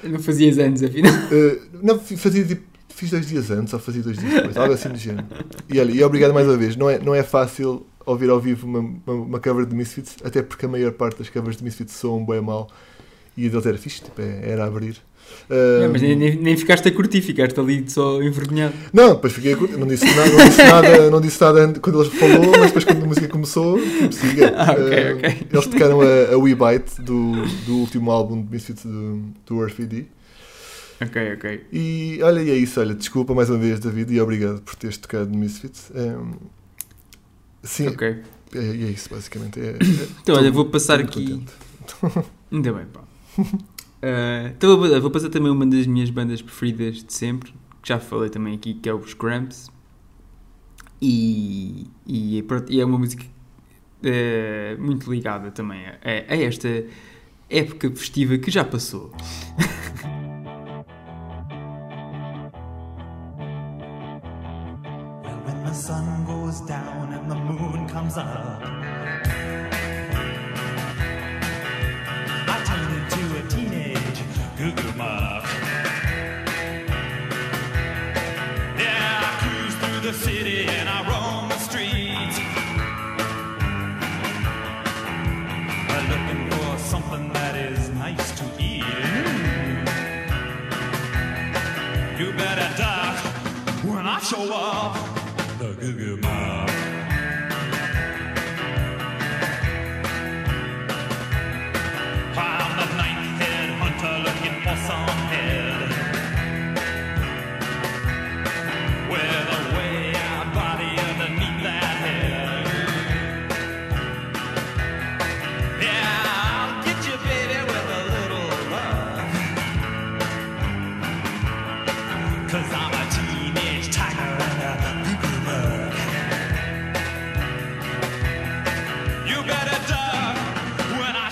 Não fazias anos, afinal. Uh, não, fazia tipo. Fiz dois dias antes ou fazia dois dias depois, algo assim do género. E olha, e obrigado mais uma vez. Não é, não é fácil ouvir ao vivo uma, uma, uma cover de Misfits, até porque a maior parte das covers de Misfits soam bem mal e a deles era fixe, tipo, é- era abrir. É, mas nem, nem- nem ficaste a curtir, ficaste ali só envergonhado. Não, depois fiquei a curtir, não disse nada, não disse nada, não disse nada quando ele falou, mas depois quando a música começou, tipo, siga. Ah, ok, Uh, ok. Eles tocaram a, a We Bite do, do último álbum de Misfits do, do Earth VD. Ok, ok. E olha, e é isso, olha, desculpa mais uma vez, David, e obrigado por teres tocado no Misfits. Um, sim, Ok. é, é isso, basicamente. É, Então, olha, vou passar aqui. Ainda bem, pá. Ah, então, vou, vou passar também uma das minhas bandas preferidas de sempre, que já falei também aqui, que é os Cramps. E, e, pronto, e é uma música eh, muito ligada também a, a esta época festiva que já passou. the sun goes down and the moon comes up, I turn into a teenage goo goo muck. Yeah, I cruise through the city and I roam the streets. Looking for something that is nice to eat. You better duck when I show up.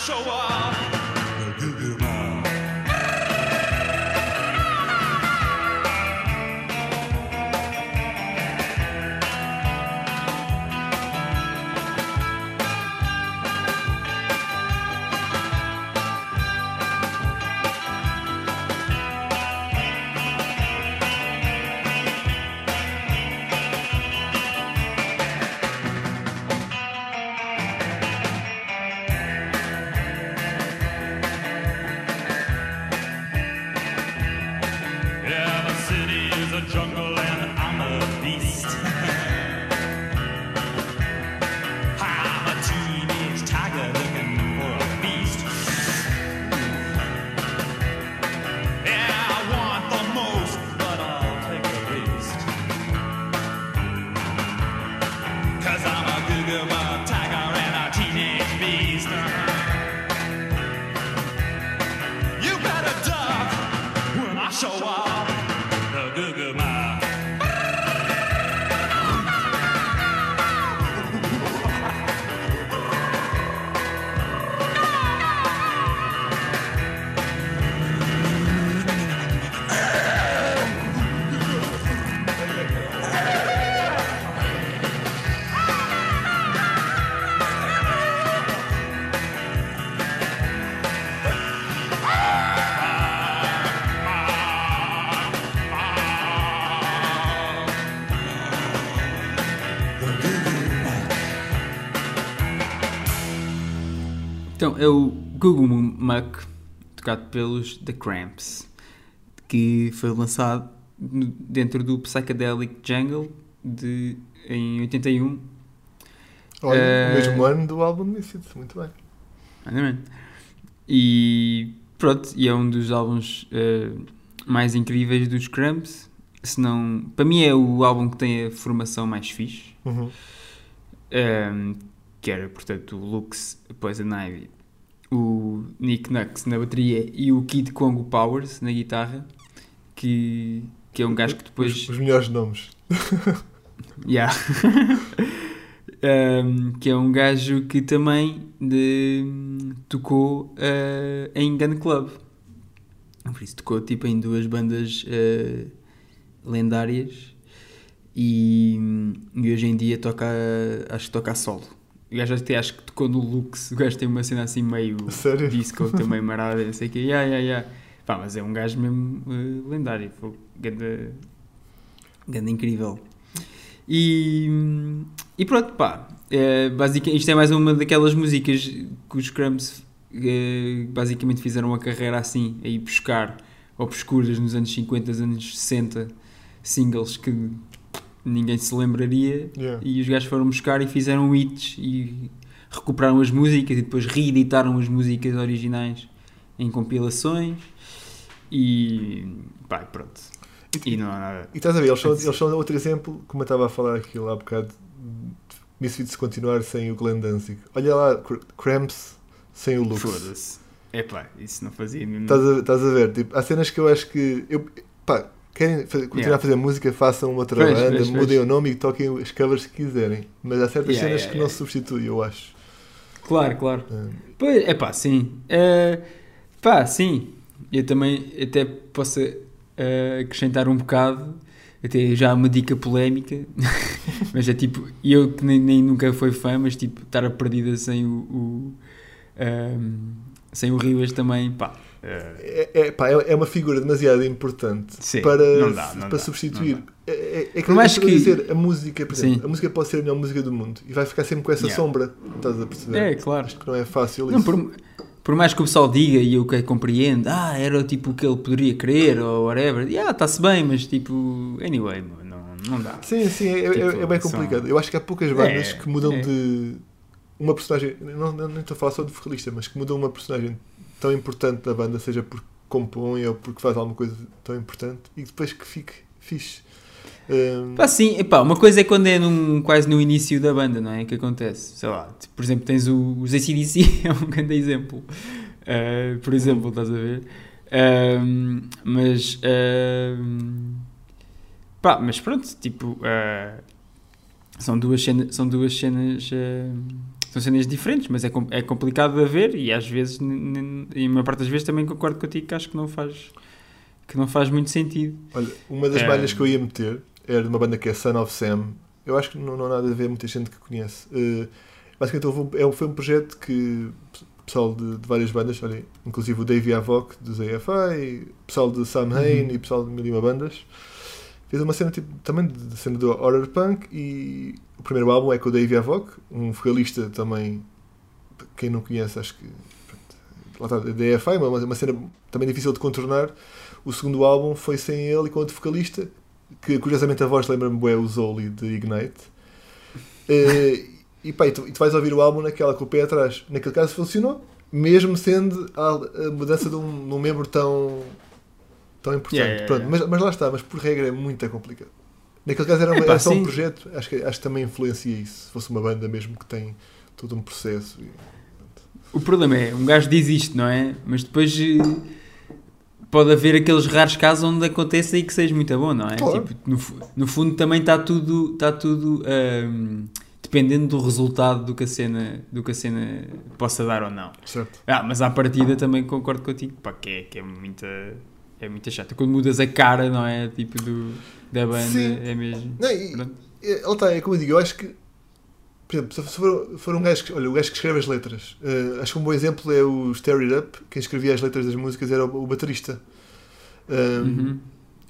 Show up. Então é o Google Muck, tocado pelos The Cramps, que foi lançado dentro do Psychedelic Jungle de, em 81. Olha, o mesmo ano do álbum de Misfits, muito bem. Exatamente. E pronto, e é um dos álbuns eh, mais incríveis dos Cramps. Se não, para mim é o álbum que tem a formação mais fixe. Uhum. Um, que era, portanto, o Lux, Poison Ivy, o Nick Nux na bateria e o Kid Congo Powers na guitarra, que, que é um gajo que depois... Os, os melhores nomes. Yeah. Um, que é um gajo que também de- tocou uh, em Gun Club. Por isso tocou tipo em duas bandas uh, lendárias e, e hoje em dia toca acho que toca a solo. O gajo até acho que tocou no Lux, o gajo tem uma cena assim meio Sério? disco também marada, não sei o que, yeah, yeah, yeah. Pá, mas é um gajo mesmo uh, lendário, foi ganda, ganda incrível. E, e pronto, pá, é, basicamente, isto é mais uma daquelas músicas que os Cramps eh, basicamente fizeram uma carreira assim, aí buscar obscuras nos anos 50, anos 60, singles que ninguém se lembraria Yeah. e os gajos foram buscar e fizeram hits e recuperaram as músicas e depois reeditaram as músicas originais em compilações e pá, pronto. E não há nada. E estás a ver, eles são, eles são outro exemplo, como eu estava a falar aquilo há bocado, de Misfits continuar sem o Glenn Danzig. Olha lá, Cr- Cramps sem o Lux. Foda-se. É pá, isso não fazia mesmo. Estás a, estás a ver? Tipo, há cenas que eu acho que. Eu, pá, querem fazer- continuar Yeah. a fazer música, façam outra Pois, banda, pois, mudem pois. o nome e toquem as covers que quiserem. Mas há certas Yeah, cenas yeah, que não se substituem, eu acho. Claro, claro. Ah, Pois, é pá, sim. Eh, pá, sim. Eu também até posso eh, acrescentar um bocado, até já uma dica polémica, mas é tipo, eu que nem, nem nunca fui fã, mas tipo, estar a perdida sem o, o, ehm, sem o Ribas também, pá. Eh, É, é, pá, é é uma figura demasiado importante Sim, para, não dá, não para dá, substituir. não É, é, é que Por mais eu estou a que- dizer, a música, por exemplo, Sim. a música pode ser a melhor música do mundo e vai ficar sempre com essa Yeah. sombra. Estás a perceber? é, claro. Acho que não é fácil Não, isso. por, por mais que o pessoal diga e eu que compreendo, ah, era tipo o que ele poderia querer ou whatever, ah, está-se bem, mas tipo, anyway, não, não dá. Sim, sim, é, é- Tipo, é bem são- complicado. Eu acho que há poucas bandas É, que mudam é. de uma personagem. Não, não, nem estou a falar só de vocalista, mas que mudam uma personagem tão importante da banda, seja porque compõe ou porque faz alguma coisa tão importante e depois que fique fixe. Pá, sim, uma coisa é quando é num, quase no início da banda, não é? Que acontece, sei lá, tipo, por exemplo, tens o, os ACDC, é um grande exemplo, Uh, por exemplo, estás a ver? Um, mas, um, pá, mas pronto, tipo, uh, são duas cenas, são duas cenas, uh, são cenas diferentes, mas é, é complicado de ver e às vezes, e a maior parte das vezes também concordo contigo que acho que não faz, que não faz muito sentido. Olha, uma das É. malhas que eu ia meter era de uma banda que é Son of Sam. Eu acho que não, não há nada a ver, muita gente que conhece. Uh, basicamente, houve é foi um projeto que pessoal de, de várias bandas, olha, inclusive o Davey Avoc dos AFI, pessoal de Sam Hain Uhum. e o pessoal de mil e uma bandas, fez uma cena tipo, também de, cena do horror punk. E o primeiro álbum é com o Davey Avoc, um vocalista também, quem não conhece, acho que. Lá está, da AFI, uma, uma cena também difícil de contornar. O segundo álbum foi sem ele e com outro vocalista, que curiosamente a voz lembra-me bué o Zoli de Ignite. Eh, e pá, e tu, e tu vais ouvir o álbum naquela com o pé atrás. Naquele caso funcionou, mesmo sendo a, a mudança de um, de um membro tão, tão importante. Yeah, yeah, Pronto. Mas, mas lá está, mas por regra é muito complicado. Naquele caso era, uma, Epá, era só um projeto, acho que, acho que também influencia isso. Se fosse uma banda mesmo que tem todo um processo. e- O problema é, um gajo diz isto, não é? Mas depois eh, pode haver aqueles raros casos onde aconteça e que seja muito bom, não é? Claro. Tipo, no, no fundo também está tudo, está tudo ahm, dependendo do resultado do que, a cena, do que a cena possa dar ou não. Certo. Ah, mas à partida também concordo contigo, pá, que é, que é muita... É muito chato. Quando mudas a cara, não é? Tipo do, da banda, Sim. é mesmo. Não, e- Pronto. É, está, é como eu digo, eu acho que, por exemplo, se for, for um gajo que, olha, o gajo que escreve as letras, eh, acho que um bom exemplo é o Stir It Up, quem escrevia as letras das músicas era o, o baterista. Um, Uhum.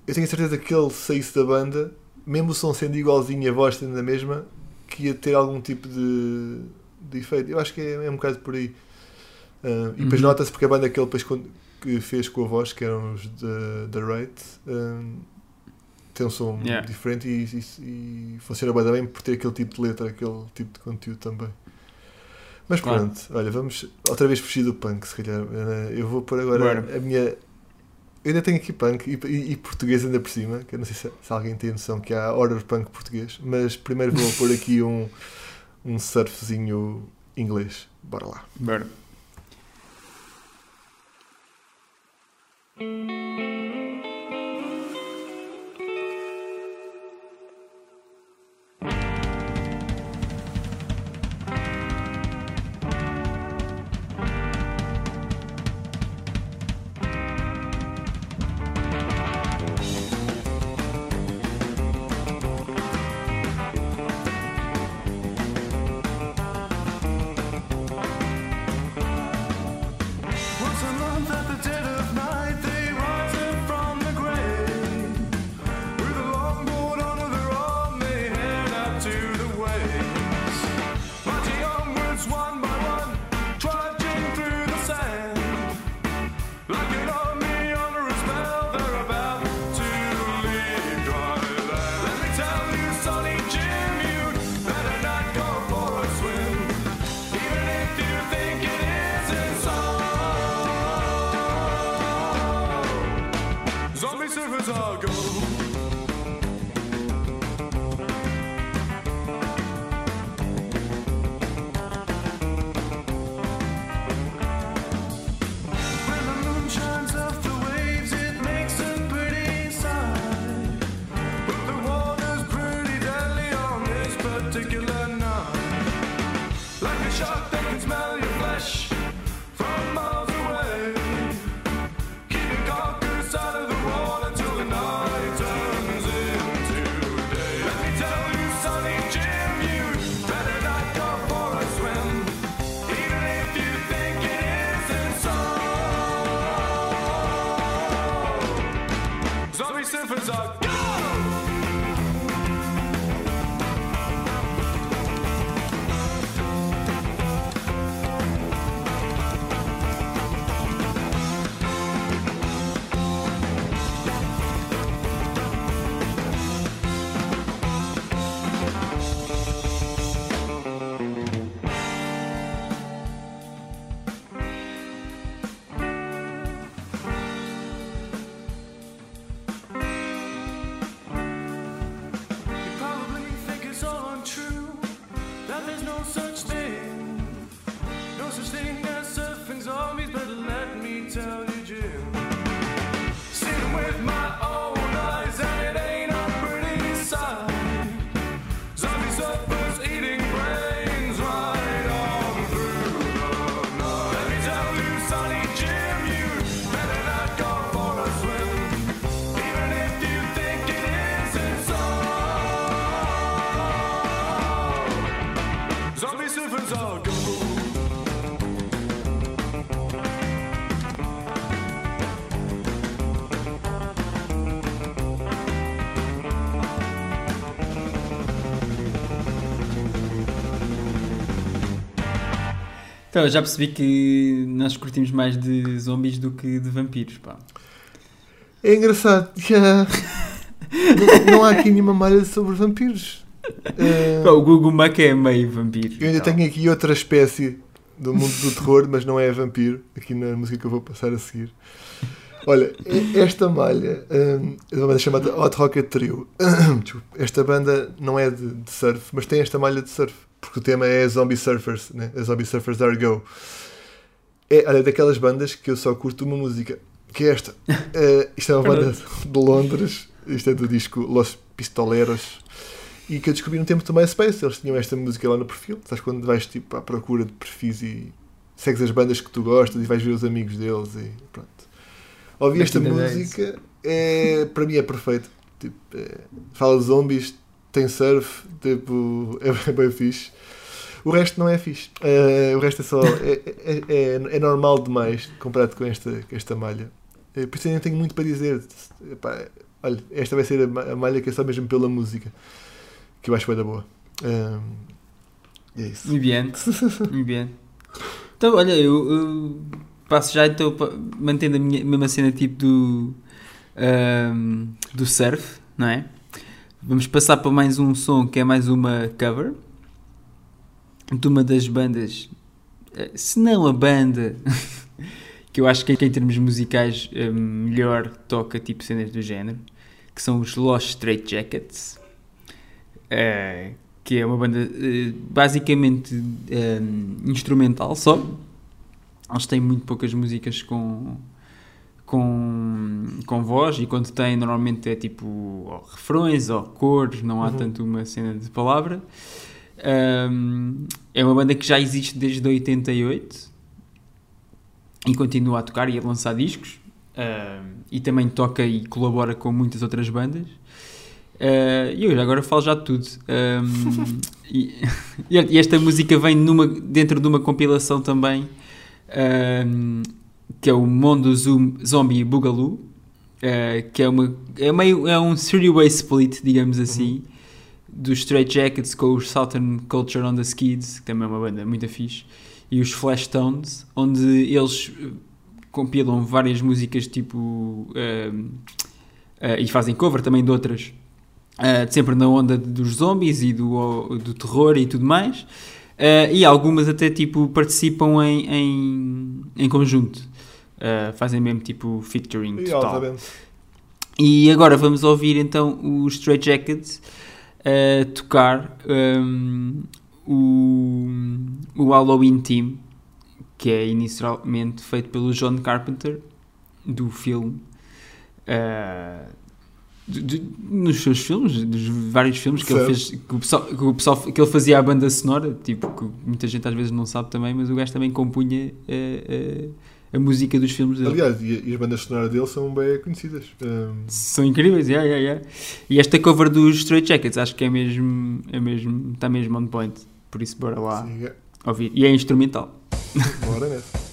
Eu tenho a certeza que ele saísse da banda, mesmo o som sendo igualzinho e a voz sendo a mesma, que ia ter algum tipo de, de efeito. Eu acho que é, é um bocado por aí. Uh, e depois Uhum. nota-se porque a banda que ele depois que fez com a voz, que eram os da da Right, um, tem um som Yeah. diferente e, e- e funciona bem, bem por ter aquele tipo de letra, aquele tipo de conteúdo também. Mas pronto, olha, vamos outra vez fugir do punk, se calhar. Uh, Eu vou pôr agora Bora. a minha. Eu ainda tenho aqui punk e, e- e português ainda por cima, que eu não sei se, se alguém tem noção que há horror punk português, mas primeiro vou pôr aqui um, um surfzinho inglês. Bora lá. Bora. Once one Então, eu já percebi que nós curtimos mais de zombies do que de vampiros, pá. É engraçado. yeah. não, não há aqui nenhuma malha sobre vampiros. Pá, o Gugu Muck é meio vampiro. eu ainda tenho aqui outra espécie do mundo do terror, mas não é vampiro, aqui na música que eu vou passar a seguir. Olha, esta malha um, é uma banda chamada Hot Rocket Trio. Esta banda não é de, de surf, mas tem esta malha de surf, porque o tema é Zombie Surfers, né? A Zombie Surfers Are Go. É, olha, daquelas bandas que eu só curto uma música, que é esta. Uh, isto é uma banda de Londres, isto é do disco Los Pistoleros, e que eu descobri no tempo do MySpace. Eles tinham esta música lá no perfil. Sabes quando vais tipo, à procura de perfis e segues as bandas que tu gostas e vais ver os amigos deles e pronto. Ouvi esta música, é, para mim é perfeito. Tipo, é, fala de zombies, tem surf, tipo, é, bem fixe. O resto não é fixe. Eh, o resto é só. É, é, é, é normal demais comparado com esta, com esta malha. Eh, por isso eu tenho muito para dizer. Epá, olha, esta vai ser a, ma- a malha que é só mesmo pela música. Que eu acho bem da boa. Ahm, e é isso. Muy bien, muy bien. Então, olha, eu, eu passo já então, mantendo a minha mesma cena tipo do, ahm, do surf, não é? Vamos passar para mais um som que é mais uma cover de uma das bandas, eh, se não a banda, que eu acho que em termos musicais eh, melhor toca tipo cenas do género, que são os Lost Straight Jackets, eh, que é uma banda basicamente instrumental só. Eles têm muito poucas músicas com, com, com voz e quando têm normalmente é tipo refrões ou cores, não há Uhum. tanto uma cena de palavra. Um, é uma banda que já existe desde 88 e continua a tocar e a lançar discos um, e também toca e colabora com muitas outras bandas. Uh, E eu agora falo já de tudo. Um, e, e esta música vem numa, dentro de uma compilação também um, que é o Mondo Zoom, Zombie Boogaloo, uh, que é, uma, é, meio, é um three-way split, digamos assim, dos Straight Jackets com os Southern Culture on the Skids, que também é uma banda muito fixe, e os Flashtones, onde eles uh, compilam várias músicas tipo. uh, e fazem cover também de outras, uh, sempre na onda dos zombies e do, do terror e tudo mais. E algumas até tipo participam em, em, em conjunto, fazem mesmo tipo featuring total. E agora vamos ouvir então os Straight Jackets a tocar um, o, o Halloween Team, que é inicialmente feito pelo John Carpenter, do filme. uh, de- de- nos seus filmes, dos vários filmes que ele, fez, que, o pessoal, que, o pessoal- que ele fazia a banda sonora, tipo, que muita gente às vezes não sabe também, mas o gajo também compunha uh, uh, a música dos filmes dele. Aliás, e, e as bandas sonoras dele são bem conhecidas. Um, São incríveis, yeah, yeah, yeah. E esta cover dos Straight Jackets acho que é mesmo, é mesmo, está mesmo on point. Por isso, bora lá sim, é. ouvir. E é instrumental. Bora nessa.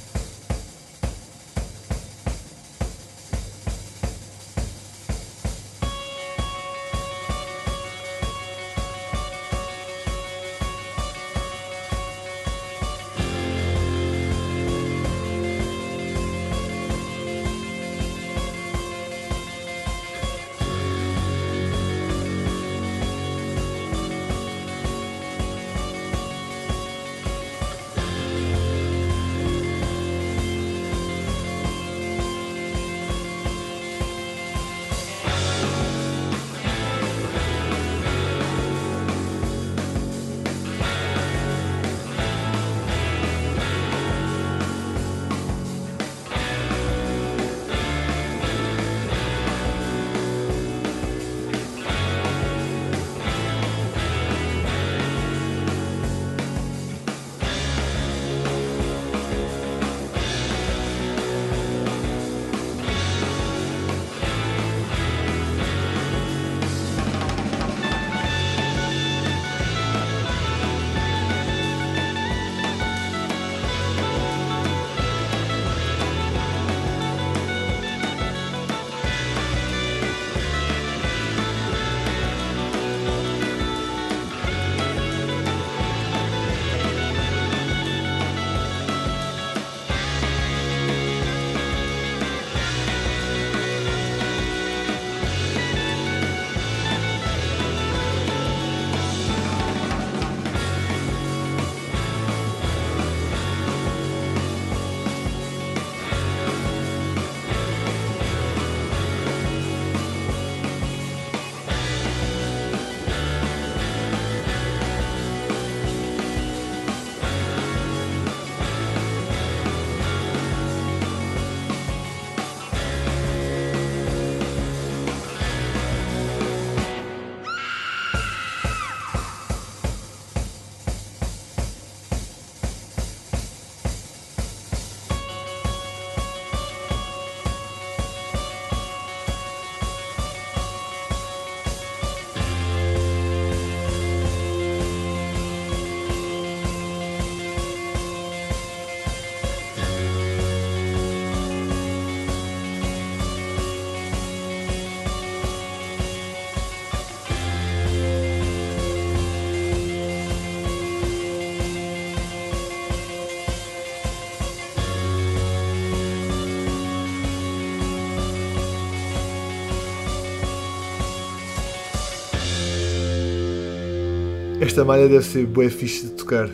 Esta malha deve ser bué fixe de tocar.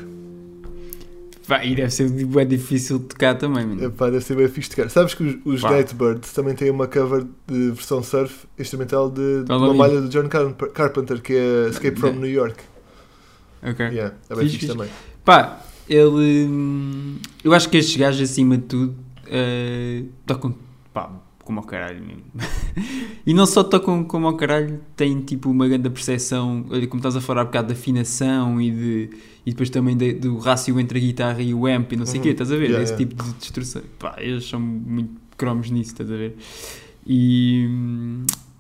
Pá, e deve ser bem difícil de tocar também, mano. Epá, deve ser bué fixe de tocar. Sabes que os, os Pá. Gatebirds também têm uma cover de versão surf instrumental de, de Olha uma malha do John Carp- Carpenter que é Escape from. New York. Ok. Yeah, é bem Fixe, fixe, também. Pá, ele. hum, Eu acho que estes gajos, acima de tudo, eh, tocam. pá, como ao caralho mesmo. e não só tocam como ao caralho, têm tipo uma grande percepção, como estás a falar há bocado de afinação e, de, e depois também de- do rácio entre a guitarra e o amp e não sei o Uhum. quê, estás a ver? Yeah, Esse yeah. tipo de destruição. Pá, eles são muito cromos nisso, estás a ver? E.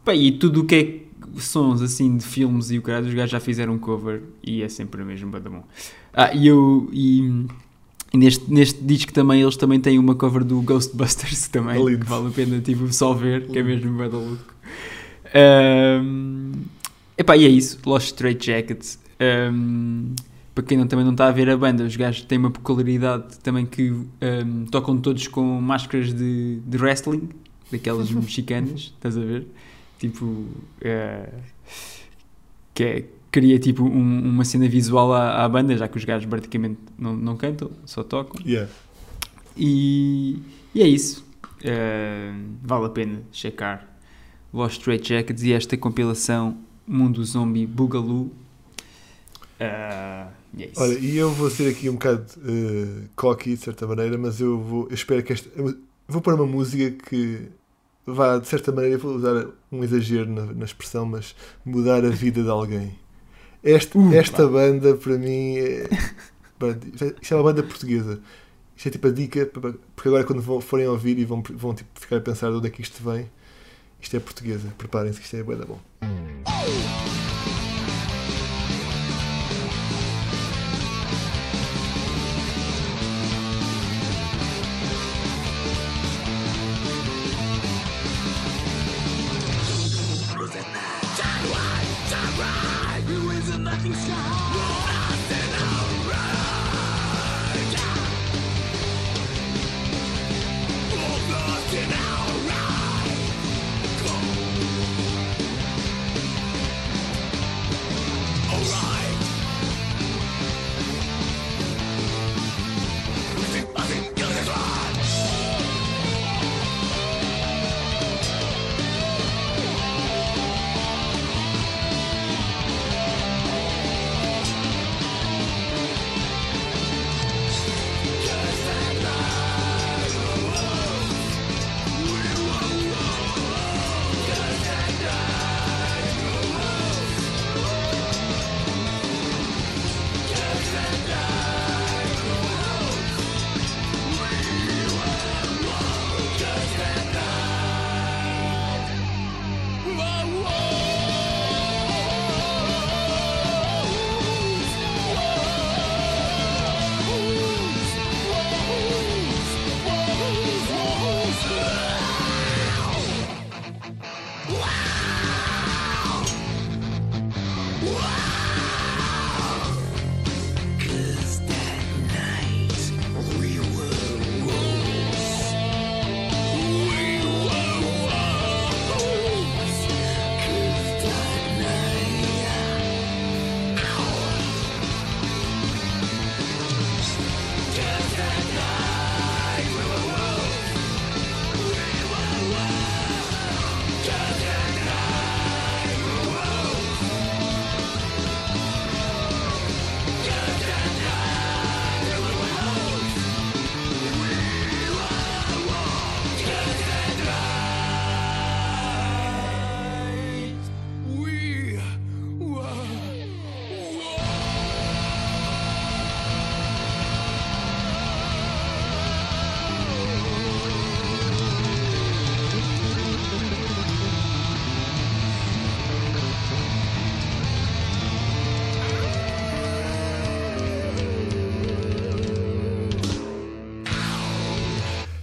pá, e tudo o que é sons assim de filmes e o caralho, os gajos já fizeram um cover e é sempre o mesmo bada bom. Ah, e eu. E neste, neste disco também eles também têm uma cover do Ghostbusters também, Lindo. que vale a pena tipo, só ver, que é Lindo. mesmo bada louco. Ahm, epá, e é isso, Lost Straight Jackets. Ahm, para quem não, também não está a ver a banda, os gajos têm uma peculiaridade também que ahm, tocam todos com máscaras de, de wrestling, daquelas mexicanas, estás a ver? Tipo, eh, que é, cria tipo um- uma cena visual à, à banda, já que os gajos praticamente não, não cantam, só tocam. Yeah. E, e é isso. Eh, vale a pena checar Lost Straight Jackets e esta compilação Mundo Zombie Boogaloo. E é isso. Olha, e eu vou ser aqui um bocado eh, cocky de certa maneira, mas eu vou eu espero que esta. vou pôr uma música que vá, de certa maneira, vou usar um exagero na, na expressão, mas mudar a vida de alguém. Este, Uh, esta pá. banda para mim é. banda- Isto é uma banda portuguesa. Isto é tipo a dica, para- porque agora quando vão- forem ouvir e vão, vão tipo, ficar a pensar de onde é que isto vem, isto é portuguesa. Preparem-se que isto é bué da bom.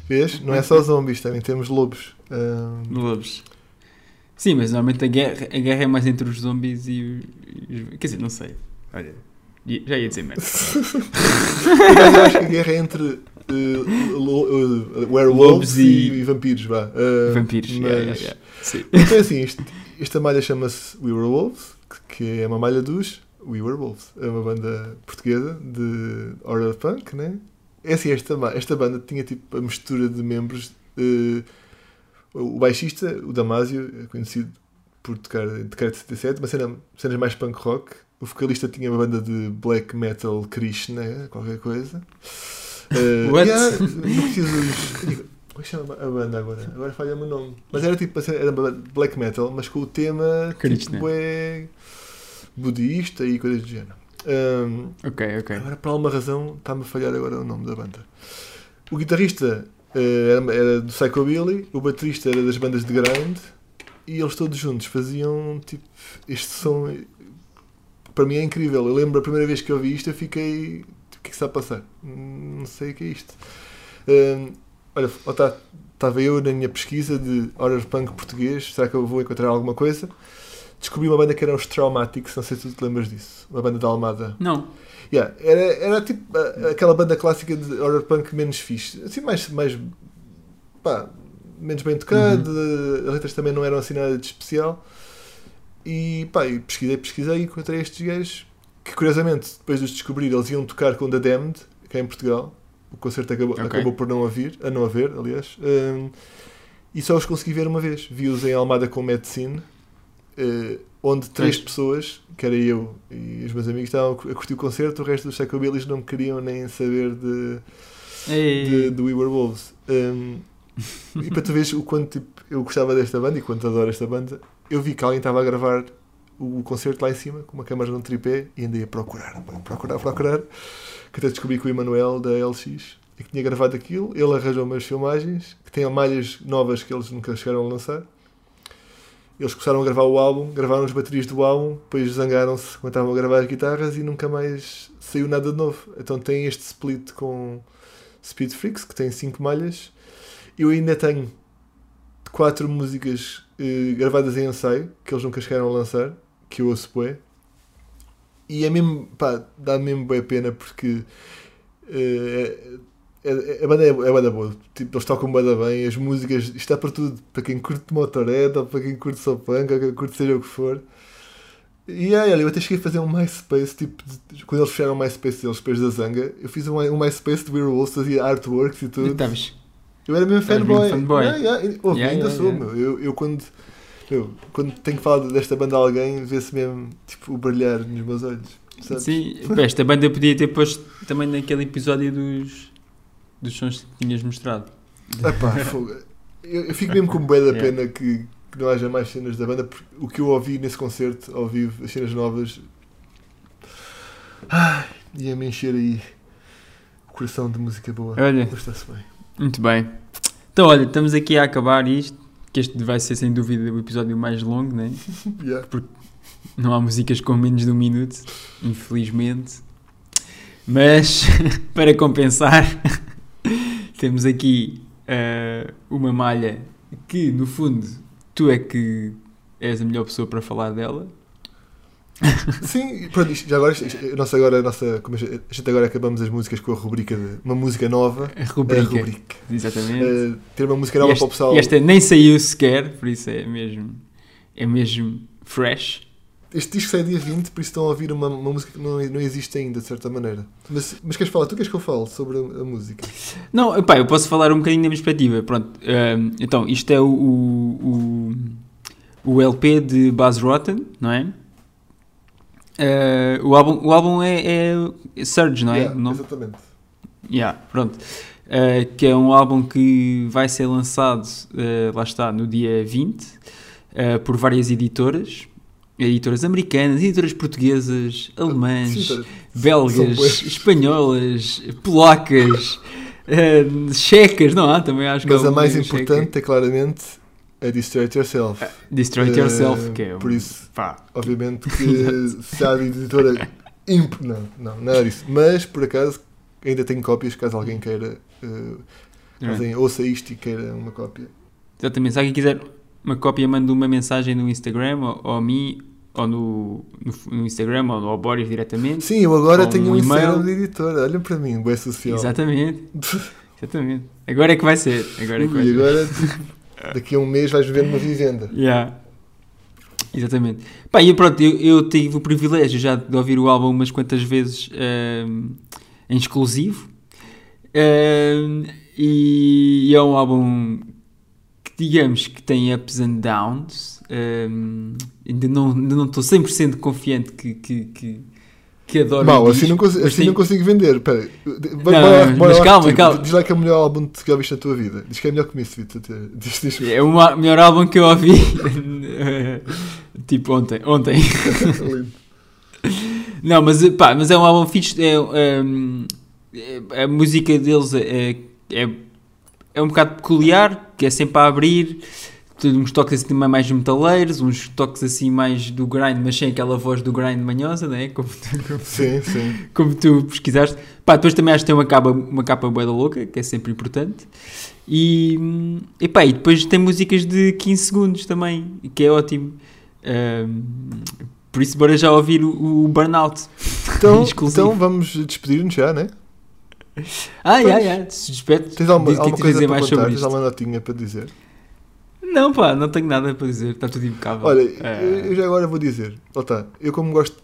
Vês? Não é só zombies, também temos lobos. Ahm, Lobos. Sim, mas normalmente a guerra, a guerra é mais entre os zombies e os. Quer dizer, não sei. Olha, já ia dizer merda. Eu acho que a guerra é entre eh, lo- eh, werewolves e, e- vampiros, vá. Ah, Vampiros. Mas... yeah, yeah, yeah. Sim. Então, assim, isto- esta malha chama-se We Were Wolves, que- que é uma malha dos We Were Wolves. É uma banda portuguesa de horror punk, né? É assim, esta, esta banda tinha tipo a mistura de membros. eh, o baixista, o Damásio, é conhecido por tocar Decreto 77, uma cena, cenas mais punk rock. O vocalista tinha uma banda de black metal Krishna, qualquer coisa. Eh, What? yeah, não preciso. Como é que chama a banda agora? Agora falha-me o nome. Mas era tipo assim, era black metal, mas com o tema Krishna. tipo, é budista e coisas do género. Ahm, Ok, ok. Agora, por alguma razão, está-me a falhar agora o nome da banda. O guitarrista eh, era, do Psychobilly, o baterista era das bandas de grind e eles todos juntos faziam tipo este som. Para mim é incrível. Eu lembro a primeira vez que eu vi isto, eu fiquei. O que é que está a passar? Hum, Não sei o que é isto. Hum, olha, estava eu na minha pesquisa de horror punk português. Será que eu vou encontrar alguma coisa? Descobri uma banda que era os Traumatics. Não sei se tu te lembras disso. Uma banda da Almada. Não. Yeah, era, era tipo aquela banda clássica de horror punk menos fixe, assim mais, mais pá, menos bem tocada, as letras também não eram assim nada de especial. E pá, e pesquisei, pesquisei e encontrei estes gajos que curiosamente depois de os descobrir eles iam tocar com The Damned, cá em Portugal. O concerto acabou, Ok. acabou por não haver, a não haver, aliás. Hum, e só os consegui ver uma vez. Vi-os em Almada com Medicine, eh, onde três Pois. pessoas, que era eu e os meus amigos, estavam a curtir o concerto, o resto dos Psychobillies não queriam nem saber de, de, de We Were Wolves. Um, e para tu veres o quanto tipo, eu gostava desta banda e quanto adoro esta banda, eu vi que alguém estava a gravar o concerto lá em cima com uma câmera num tripé e andei a procurar, procurar, procurar, que até descobri que o Emanuel da LX é que tinha gravado aquilo, ele arranjou umas filmagens que têm malhas novas que eles nunca chegaram a lançar. Eles começaram a gravar o álbum, gravaram as baterias do álbum, depois zangaram-se quando estavam a gravar as guitarras e nunca mais saiu nada de novo. Então tem este split com Speed Freaks, que tem 5 malhas. Eu ainda tenho quatro músicas eh, gravadas em ensaio, que eles nunca chegaram a lançar, que eu ouço bué. E é mesmo, pá, dá mesmo boa pena porque eh, é- é- a banda é, é banda boa. Tipo, eles tocam banda bem, as músicas, isto está para tudo, para quem curte Motorhead, ou para quem curte punk, ou quem curte seja o que for. E aí, olha, eu até cheguei a fazer um MySpace, tipo, de- quando eles fecharam o MySpace deles depois da Zanga, eu fiz um, um MySpace de Weird Wolves, fazia artworks e tudo. Estavas. Eu era mesmo fanboy. fanboy. Yeah, yeah, ouve, Yeah, ainda yeah, sou, meu. Eu, eu quando, eu, quando tenho que falar desta banda a alguém, vê-se mesmo tipo, o brilhar nos meus olhos. sabes? Sim, esta banda podia ter posto também naquele episódio dos, dos sons que tinhas mostrado. Epá, eu, eu fico mesmo com bué da Yeah. pena que, que não haja mais cenas da banda, porque o que eu ouvi nesse concerto, ao vivo, as cenas novas, ai, ia-me encher aí o coração de música boa. Olha, está-se bem. muito bem. Então, olha, estamos aqui a acabar isto, que este vai ser sem dúvida o episódio mais longo, né? Yeah. Não há músicas com menos de um minuto, infelizmente. Mas, para compensar, temos aqui eh, uma malha que, no fundo, tu é que és a melhor pessoa para falar dela. Sim, pronto, isto, já agora, isto- nossa, agora, nossa, como a gente a gente agora acabamos as músicas com a rubrica de uma música nova. A rubrica. A rubrica. Exatamente. Eh, ter uma música nova este- para o pessoal. e esta nem saiu sequer, por isso é mesmo, é mesmo fresh. Este disco sai dia 20, por isso estão a ouvir uma, uma música que não, não existe ainda, de certa maneira. Mas, mas queres falar? Tu queres que eu fale sobre a, a música? Não, pá, eu posso falar um bocadinho da minha perspectiva. Pronto, ehm, então, isto é o, o, o, LP de Buzz Rotten, não é? Eh, o álbum, o álbum é, é Surge, não é? Yeah, O nome? Exatamente. Yeah, pronto. Uh, que é um álbum que vai ser lançado, uh, lá está, no dia 20, uh, por várias editoras. Editoras americanas, editoras portuguesas, alemãs, Sim, belgas, espanholas, polacas, uh, checas, não há? Também acho que Mas a mais uma checa. importante é claramente a Destroy It Yourself. Destroy It Eh, Yourself, que é por isso- pá, Obviamente que se há editora. Imp... Não, não, nada disso. Mas por acaso ainda tenho cópias, caso alguém queira. Uh, alguém ouça isto e queira uma cópia. Exatamente, se alguém quiser uma cópia, manda uma mensagem no Instagram ou, ou a mim, ou no, no, no Instagram, ou ao Boris diretamente. Sim, eu agora tenho um um e-mail. Instagram de editora. Olhem para mim, bué social. Exatamente, exatamente. Agora é que vai ser. Agora é que vai Ui, ser. agora, daqui a um mês vais ver numa vivenda. Yeah. Exatamente. Pá, e pronto, eu, eu tive o privilégio já de ouvir o álbum umas quantas vezes ehm, em exclusivo. Ehm, e é um álbum digamos, que tem ups and downs. Ehm, ainda não ainda não estou 100% confiante que, que, que, que adoro Mal, assim, disco, não, consigo, assim tem- não consigo vender. Pera, Não, bora, mas bora calma, contigo. calma. Diz lá que é o melhor álbum que já viste na tua vida. Diz que é melhor que até. Diz, diz. É o melhor álbum que eu ouvi. tipo ontem. Ontem. Não, mas, pá, mas é um álbum fixe. É, hum, é- a música deles é, é, é um bocado peculiar, que é sempre a abrir. Uns toques assim mais metaleiros, uns toques assim mais do grind, mas sem aquela voz do grind manhosa, né? como, tu, Sim, sim. como tu pesquisaste. Pá, depois também acho que tem uma capa, uma capa da louca, que é sempre importante. E, e, pá, e depois tem músicas de 15 segundos também, que é ótimo. Hum, por isso, bora já ouvir o, o Burnout. Então, então vamos despedir-nos já, né? Ah, já, já, se despede. Tens alguma, Diz que é alguma a coisa dizer para mais contar? sobre Tens alguma notinha para dizer? Não, pá, não tenho nada para dizer, está tudo impecável. Olha, Eh, eu já agora vou dizer. Lá está. Eu como gosto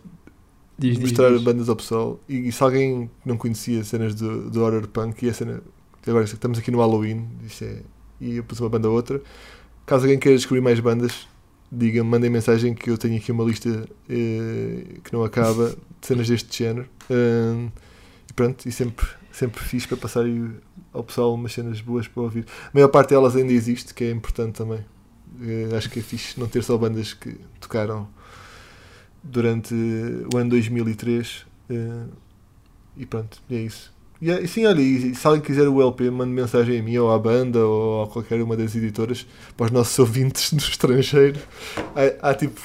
diz, de diz, mostrar diz. bandas ao pessoal e, se alguém não conhecia cenas do, do horror punk e a cena agora estamos aqui no Halloween é, e eu pus uma banda ou outra caso alguém queira descobrir mais bandas diga-me, mandem mensagem que eu tenho aqui uma lista eh, que não acaba de cenas deste género Ahn, e pronto, e sempre, sempre fiz para passar ao pessoal umas cenas boas para ouvir a maior parte delas ainda existe, que é importante também Eh, acho que é fixe não ter só bandas que tocaram durante o ano 2003 eh, e pronto, é isso. E, é- e sim, olha, e se alguém quiser o LP, mande mensagem a mim ou à banda ou a qualquer uma das editoras para os nossos ouvintes do estrangeiro. Há, há, tipo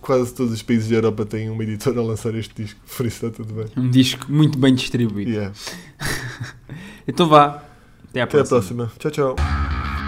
quase todos os países da Europa têm uma editora a lançar este disco, por isso está tudo bem. Um disco muito bem distribuído. Yeah. Então vá, até à Até próxima. próxima. Tchau, tchau.